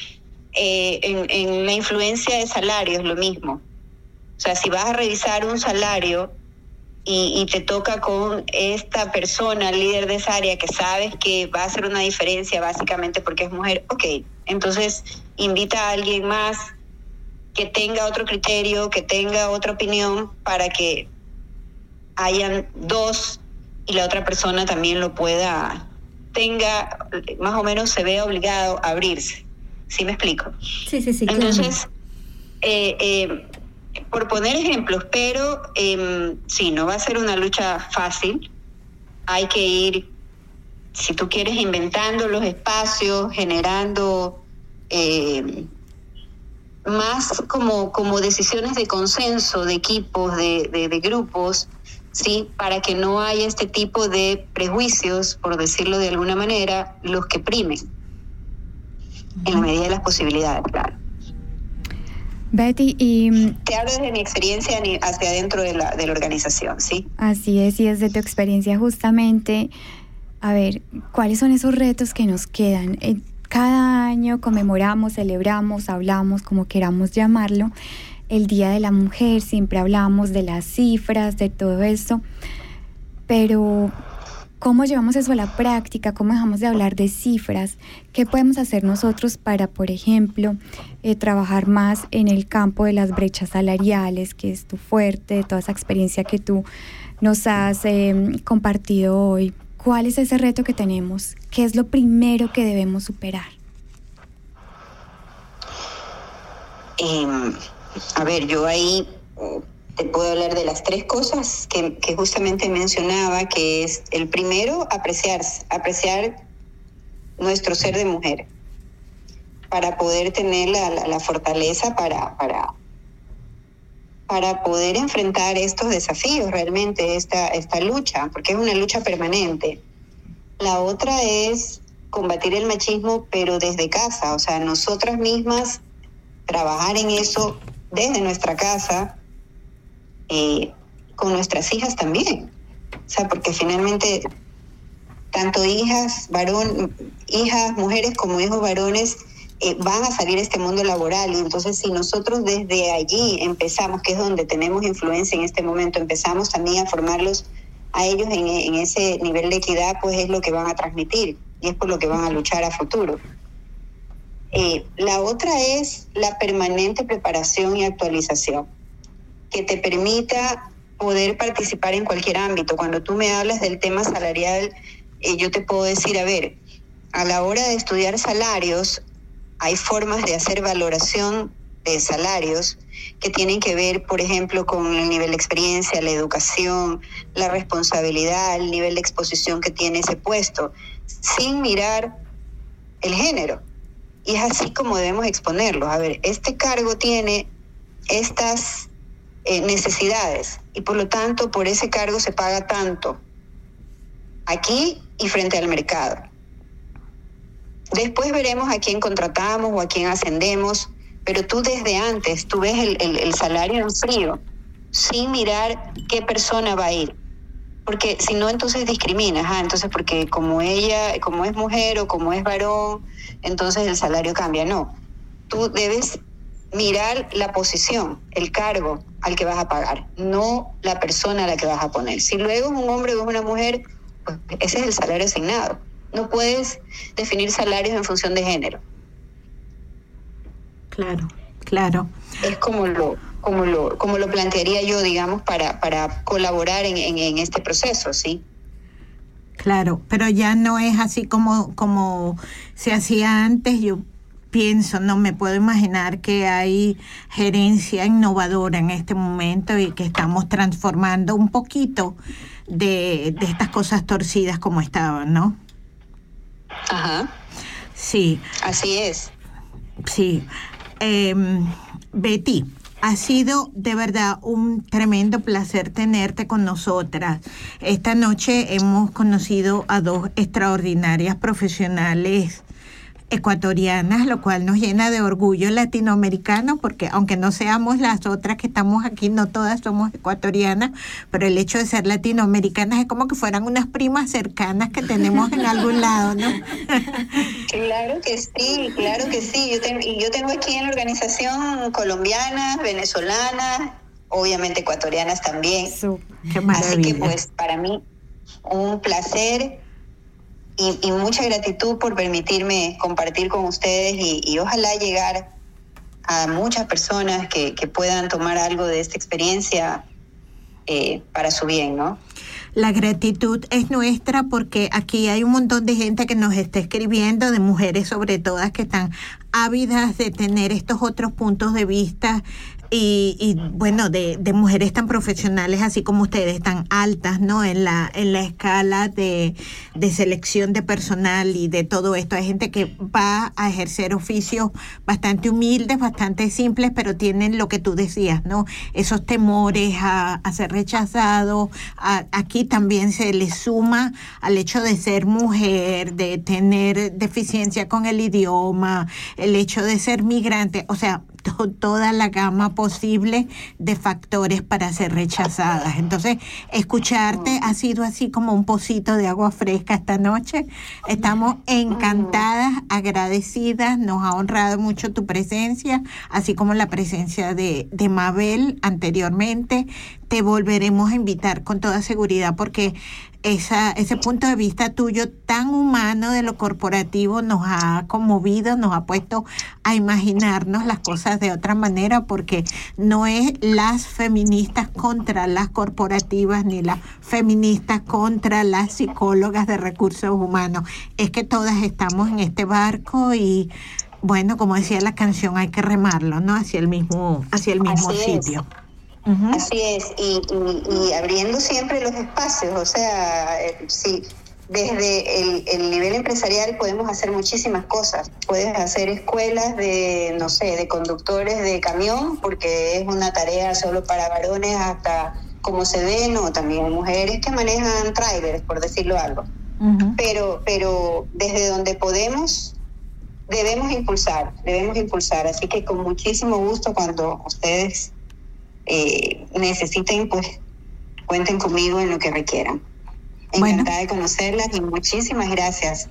Eh, en, la influencia de salarios, lo mismo. O sea, si vas a revisar un salario y, y, te toca con esta persona, líder de esa área, que sabes que va a hacer una diferencia básicamente porque es mujer, ok, entonces invita a alguien más que tenga otro criterio, que tenga otra opinión para que hayan dos y la otra persona también lo pueda, tenga, más o menos se vea obligado a abrirse. ¿Sí me explico? Sí, sí, sí. Entonces, eh, eh, por poner ejemplos, pero eh, sí, no va a ser una lucha fácil. Hay que ir, si tú quieres, inventando los espacios, generando eh, más como, como decisiones de consenso de equipos, de, de, de grupos, ¿sí? Para que no haya este tipo de prejuicios, por decirlo de alguna manera, los que primen, en la medida de las posibilidades, claro. Betty, y... mm, Te hablo desde mi experiencia hacia adentro de la, de la organización, ¿sí? Así es, y desde tu experiencia justamente, a ver, ¿cuáles son esos retos que nos quedan? Eh, Cada año conmemoramos, celebramos, hablamos, como queramos llamarlo, el Día de la Mujer, siempre hablamos de las cifras, de todo eso, pero ¿cómo llevamos eso a la práctica? ¿Cómo dejamos de hablar de cifras? ¿Qué podemos hacer nosotros para, por ejemplo, eh, trabajar más en el campo de las brechas salariales, que es tu fuerte, toda esa experiencia que tú nos has eh, compartido hoy? ¿Cuál es ese reto que tenemos? ¿Qué es lo primero que debemos superar? Eh, a ver, yo ahí te puedo hablar de las tres cosas que, justamente mencionaba, que es el primero, apreciarse, apreciar nuestro ser de mujer, para poder tener la, la- la fortaleza para, para, para poder enfrentar estos desafíos realmente, esta, esta lucha, porque es una lucha permanente. La otra es combatir el machismo, pero desde casa, o sea, nosotras mismas trabajar en eso desde nuestra casa, eh, con nuestras hijas también. O sea, porque finalmente tanto hijas, varón, hijas, mujeres como hijos varones eh, van a salir a este mundo laboral y entonces si nosotros desde allí empezamos, que es donde tenemos influencia en este momento, empezamos también a formarlos a ellos en, en ese nivel de equidad, pues es lo que van a transmitir y es por lo que van a luchar a futuro. Eh, la otra es la permanente preparación y actualización, que te permita poder participar en cualquier ámbito. Cuando tú me hablas del tema salarial, eh, yo te puedo decir, a ver, a la hora de estudiar salarios, hay formas de hacer valoración de salarios que tienen que ver, por ejemplo, con el nivel de experiencia, la educación, la responsabilidad, el nivel de exposición que tiene ese puesto, sin mirar el género. Y es así como debemos exponerlos. A ver, este cargo tiene estas eh, necesidades y por lo tanto por ese cargo se paga tanto aquí y frente al mercado. Después veremos a quién contratamos o a quién ascendemos, pero tú desde antes, tú ves el, el- salario en frío, sin mirar qué persona va a ir. Porque si no, entonces discriminas. Ah, entonces, porque como ella, como es mujer o como es varón, entonces el salario cambia. No. Tú debes mirar la posición, el cargo al que vas a pagar, no la persona a la que vas a poner. Si luego es un hombre o es una mujer, pues ese es el salario asignado. No puedes definir salarios en función de género. Claro, claro. Es como lo, como lo, como lo plantearía yo, digamos, para, para colaborar en, en, en este proceso, ¿sí? Claro, pero ya no es así como, como se hacía antes. Yo pienso, no me puedo imaginar que hay gerencia innovadora en este momento y que estamos transformando un poquito de, de estas cosas torcidas como estaban, ¿no? Ajá. Sí. Así es. Sí. Eh, Betty, ha sido de verdad un tremendo placer tenerte con nosotras. Esta noche hemos conocido a dos extraordinarias profesionales ecuatorianas, lo cual nos llena de orgullo latinoamericano, porque aunque no seamos las otras que estamos aquí, no todas somos ecuatorianas, pero el hecho de ser latinoamericanas es como que fueran unas primas cercanas que tenemos en algún lado, ¿no? Claro que sí, claro que sí. Yo, tengo, yo tengo aquí en la organización colombianas, venezolanas, obviamente ecuatorianas también. Qué Así que pues para mí un placer y, mucha gratitud por permitirme compartir con ustedes y, ojalá llegar a muchas personas que, puedan tomar algo de esta experiencia eh, para su bien, ¿no? La gratitud es nuestra porque aquí hay un montón de gente que nos está escribiendo, de mujeres sobre todo, que están ávidas de tener estos otros puntos de vista y, bueno, de, mujeres tan profesionales así como ustedes, tan altas, ¿no? En la, en la escala de, selección de personal y de todo esto. Hay gente que va a ejercer oficios bastante humildes, bastante simples, pero tienen lo que tú decías, ¿no? Esos temores a, ser rechazado. aquí también se le suma al hecho de ser mujer, de tener deficiencia con el idioma, el hecho de ser migrante. O sea, toda la gama posible de factores para ser rechazadas. Entonces, escucharte ha sido así como un pocito de agua fresca esta noche. Estamos encantadas, agradecidas, nos ha honrado mucho tu presencia, así como la presencia de, de Mabel anteriormente. Te volveremos a invitar con toda seguridad porque esa, ese punto de vista tuyo tan humano de lo corporativo nos ha conmovido, nos ha puesto a imaginarnos las cosas de otra manera, porque no es las feministas contra las corporativas ni las feministas contra las psicólogas de recursos humanos, es que todas estamos en este barco y bueno, como decía la canción, hay que remarlo, ¿no? Hacia el mismo, hacia el mismo sitio. Así es, y, y, abriendo siempre los espacios, o sea, eh, sí, desde el, el, nivel empresarial podemos hacer muchísimas cosas. Puedes hacer escuelas de, no sé, de conductores de camión, porque es una tarea solo para varones hasta como se ven, o también mujeres que manejan trailers, por decirlo algo. pero, pero desde donde podemos, debemos impulsar, debemos impulsar. Así que con muchísimo gusto cuando ustedes eh, necesiten, pues cuenten conmigo en lo que requieran. Encantada de conocerlas y muchísimas gracias.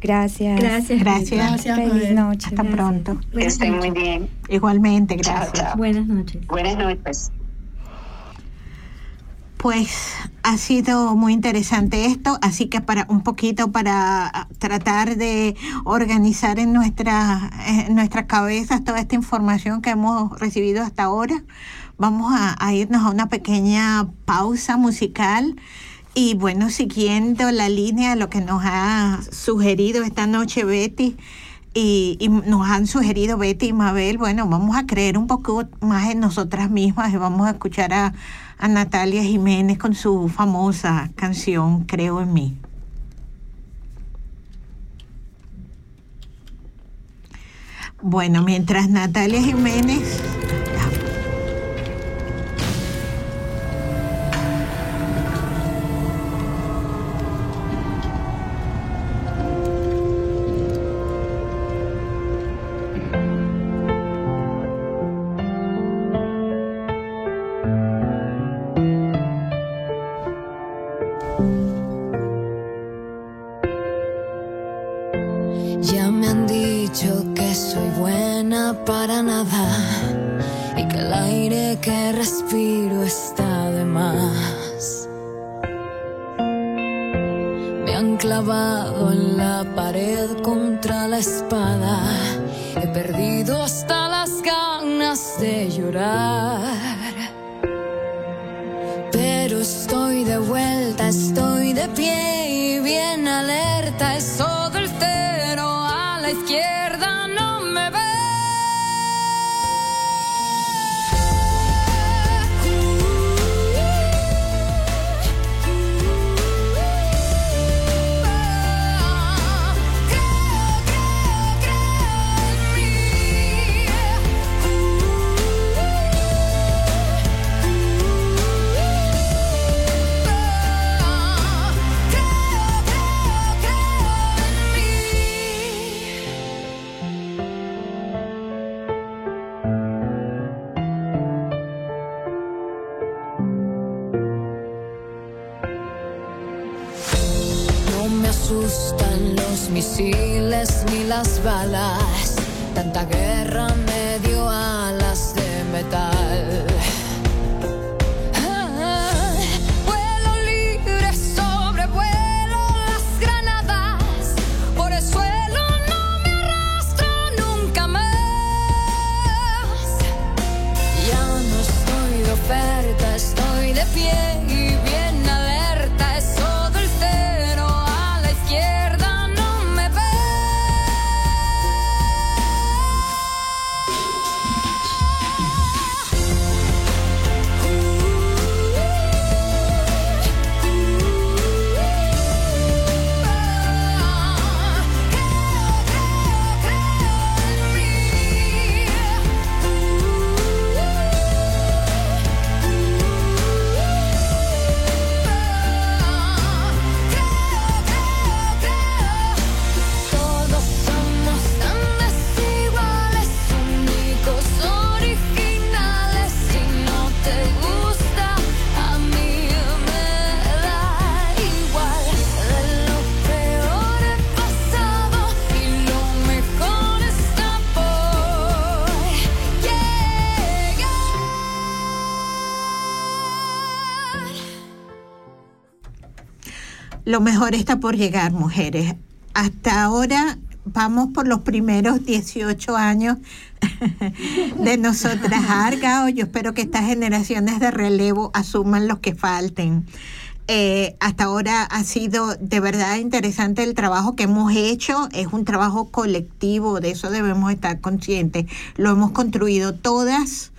Gracias. Gracias. Gracias. Feliz noche. Hasta pronto. Que estén muy bien. Igualmente, gracias. Buenas noches. Buenas noches. Pues ha sido muy interesante esto, así que para un poquito para tratar de organizar en nuestra en nuestras cabezas toda esta información que hemos recibido hasta ahora, Vamos a, irnos a una pequeña pausa musical. Y bueno, siguiendo la línea de lo que nos ha sugerido esta noche Betty, y, nos han sugerido Betty y Mabel, bueno, vamos a creer un poco más en nosotras mismas y vamos a escuchar a, a Natalia Jiménez con su famosa canción Creo en mí. Bueno, mientras Natalia Jiménez Lo mejor está por llegar, mujeres. Hasta ahora vamos por los primeros 18 años de nosotras Argao. Yo espero que estas generaciones de relevo asuman los que falten. Eh, hasta ahora ha sido de verdad interesante el trabajo que hemos hecho. Es un trabajo colectivo, de eso debemos estar conscientes. Lo hemos construido todas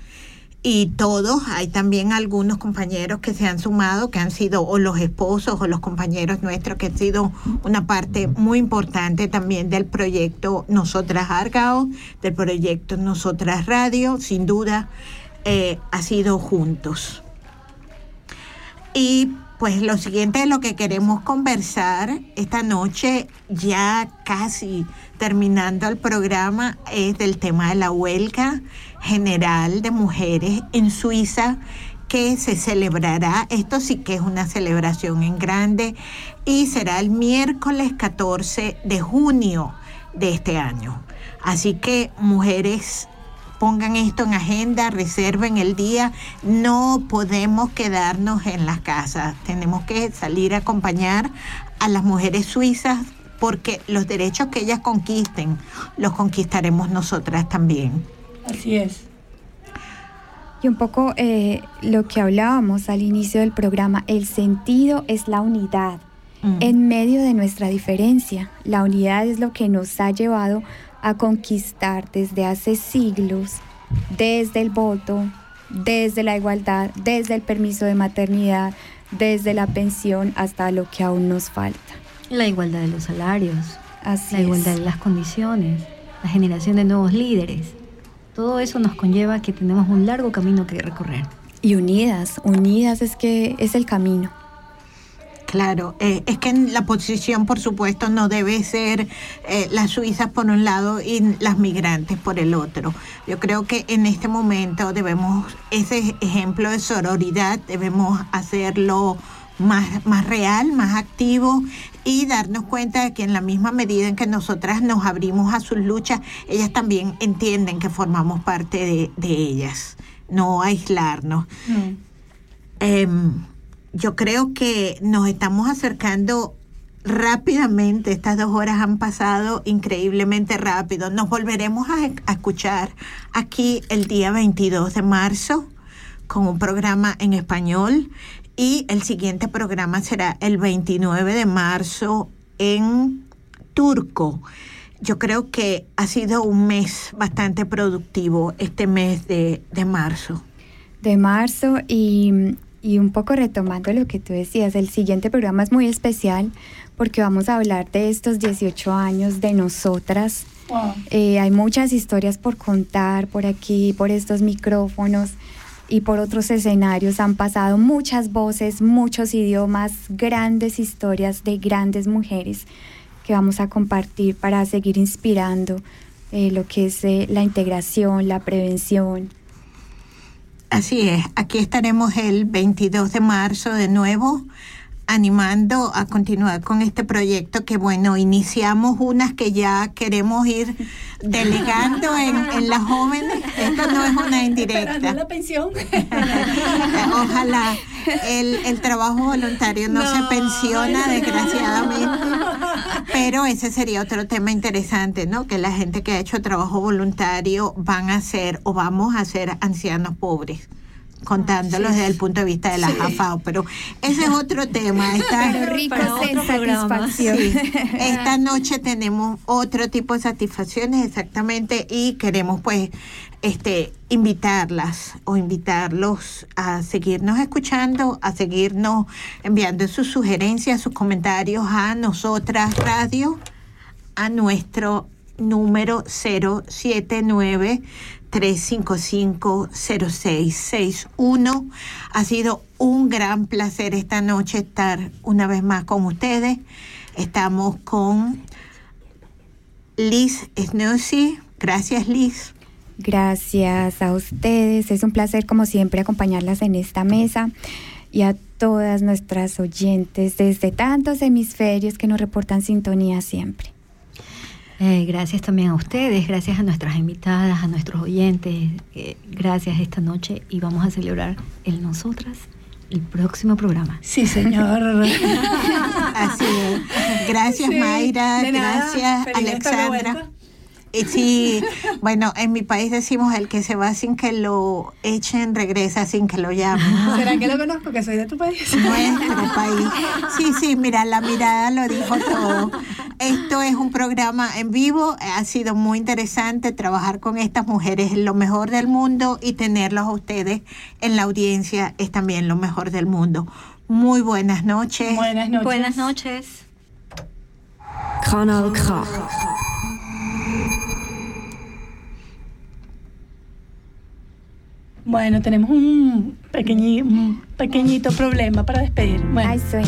y todos, hay también algunos compañeros que se han sumado, que han sido o los esposos o los compañeros nuestros, que han sido una parte muy importante también del proyecto Nosotras Argao, del proyecto Nosotras Radio, sin duda eh, ha sido juntos. Y pues lo siguiente de lo que queremos conversar esta noche, ya casi terminando el programa, es del tema de la huelga general de mujeres en Suiza que se celebrará, esto sí que es una celebración en grande, y será el miércoles 14 de junio de este año. Así que mujeres pongan esto en agenda, reserven el día. No podemos quedarnos en las casas. Tenemos que salir a acompañar a las mujeres suizas porque los derechos que ellas conquisten los conquistaremos nosotras también. Así es. Y un poco eh, lo que hablábamos al inicio del programa, el sentido es la unidad en medio de nuestra diferencia. La unidad es lo que nos ha llevado a conquistar desde hace siglos, desde el voto, desde la igualdad, desde el permiso de maternidad, desde la pensión hasta lo que aún nos falta. La igualdad de los salarios, Así la igualdad es. de las condiciones, la generación de nuevos líderes. Todo eso nos conlleva a que tenemos un largo camino que recorrer. Y unidas, unidas es que es el camino. Claro, eh, es que en la posición, por supuesto, no debe ser eh, las suizas por un lado y las migrantes por el otro. Yo creo que en este momento debemos, ese ejemplo de sororidad, debemos hacerlo más, más real, más activo y darnos cuenta de que en la misma medida en que nosotras nos abrimos a sus luchas, ellas también entienden que formamos parte de, de ellas, no aislarnos. Em, yo creo que nos estamos acercando rápidamente. Estas dos horas han pasado increíblemente rápido. Nos volveremos a, escuchar aquí el día 22 de marzo con un programa en español y el siguiente programa será el 29 de marzo en turco. Yo creo que ha sido un mes bastante productivo este mes de, de marzo. de marzo y, y un poco retomando lo que tú decías, el siguiente programa es muy especial porque vamos a hablar de estos 18 años de nosotras. Eh, hay muchas historias por contar por aquí, por estos micrófonos y por otros escenarios. Han pasado muchas voces, muchos idiomas, grandes historias de grandes mujeres que vamos a compartir para seguir inspirando eh, lo que es eh, la integración, la prevención. Así es, aquí estaremos el 22 de marzo de nuevo animando a continuar con este proyecto que bueno, iniciamos unas que ya queremos ir delegando en, en las jóvenes. Esto no es una indirecta. La pensión. Ojalá el, el trabajo voluntario no, se pensiona, desgraciadamente. Pero ese sería otro tema interesante, ¿no? Que la gente que ha hecho trabajo voluntario van a ser o vamos a ser ancianos pobres contándolo desde el punto de vista de la AFAO, pero ese es otro tema. Esta, Pero rico Para en otro programa. satisfacción. Sí. Esta noche tenemos otro tipo de satisfacciones exactamente y queremos pues este invitarlas o invitarlos a seguirnos escuchando, a seguirnos enviando sus sugerencias, sus comentarios a nosotras radio, a nuestro número 079 355-0661. Ha sido un gran placer esta noche estar una vez más con ustedes. Estamos con Liz Snussi. Gracias, Liz. Gracias a ustedes. Es un placer, como siempre, acompañarlas en esta mesa y a todas nuestras oyentes desde tantos hemisferios que nos reportan sintonía siempre. Eh, gracias también a ustedes, gracias a nuestras invitadas, a nuestros oyentes. eh, gracias esta noche y vamos a celebrar el nosotras el próximo programa. Sí, señor. Así es. Gracias, Sí, Mayra. de nada. Gracias, Alexandra. Y sí, bueno, en mi país decimos el que se va sin que lo echen, regresa sin que lo llamen. ¿Será que lo conozco? Que soy de tu país. Nuestro país. Sí, sí, mira, la mirada lo dijo todo. Esto es un programa en vivo. Ha sido muy interesante trabajar con estas mujeres, es lo mejor del mundo, y tenerlos a ustedes en la audiencia es también lo mejor del mundo. Muy buenas noches. Buenas noches. Buenas noches. Kanal K. Bueno, tenemos un, pequeñi- pequeñito problema para despedir. Bueno. Ay, suena.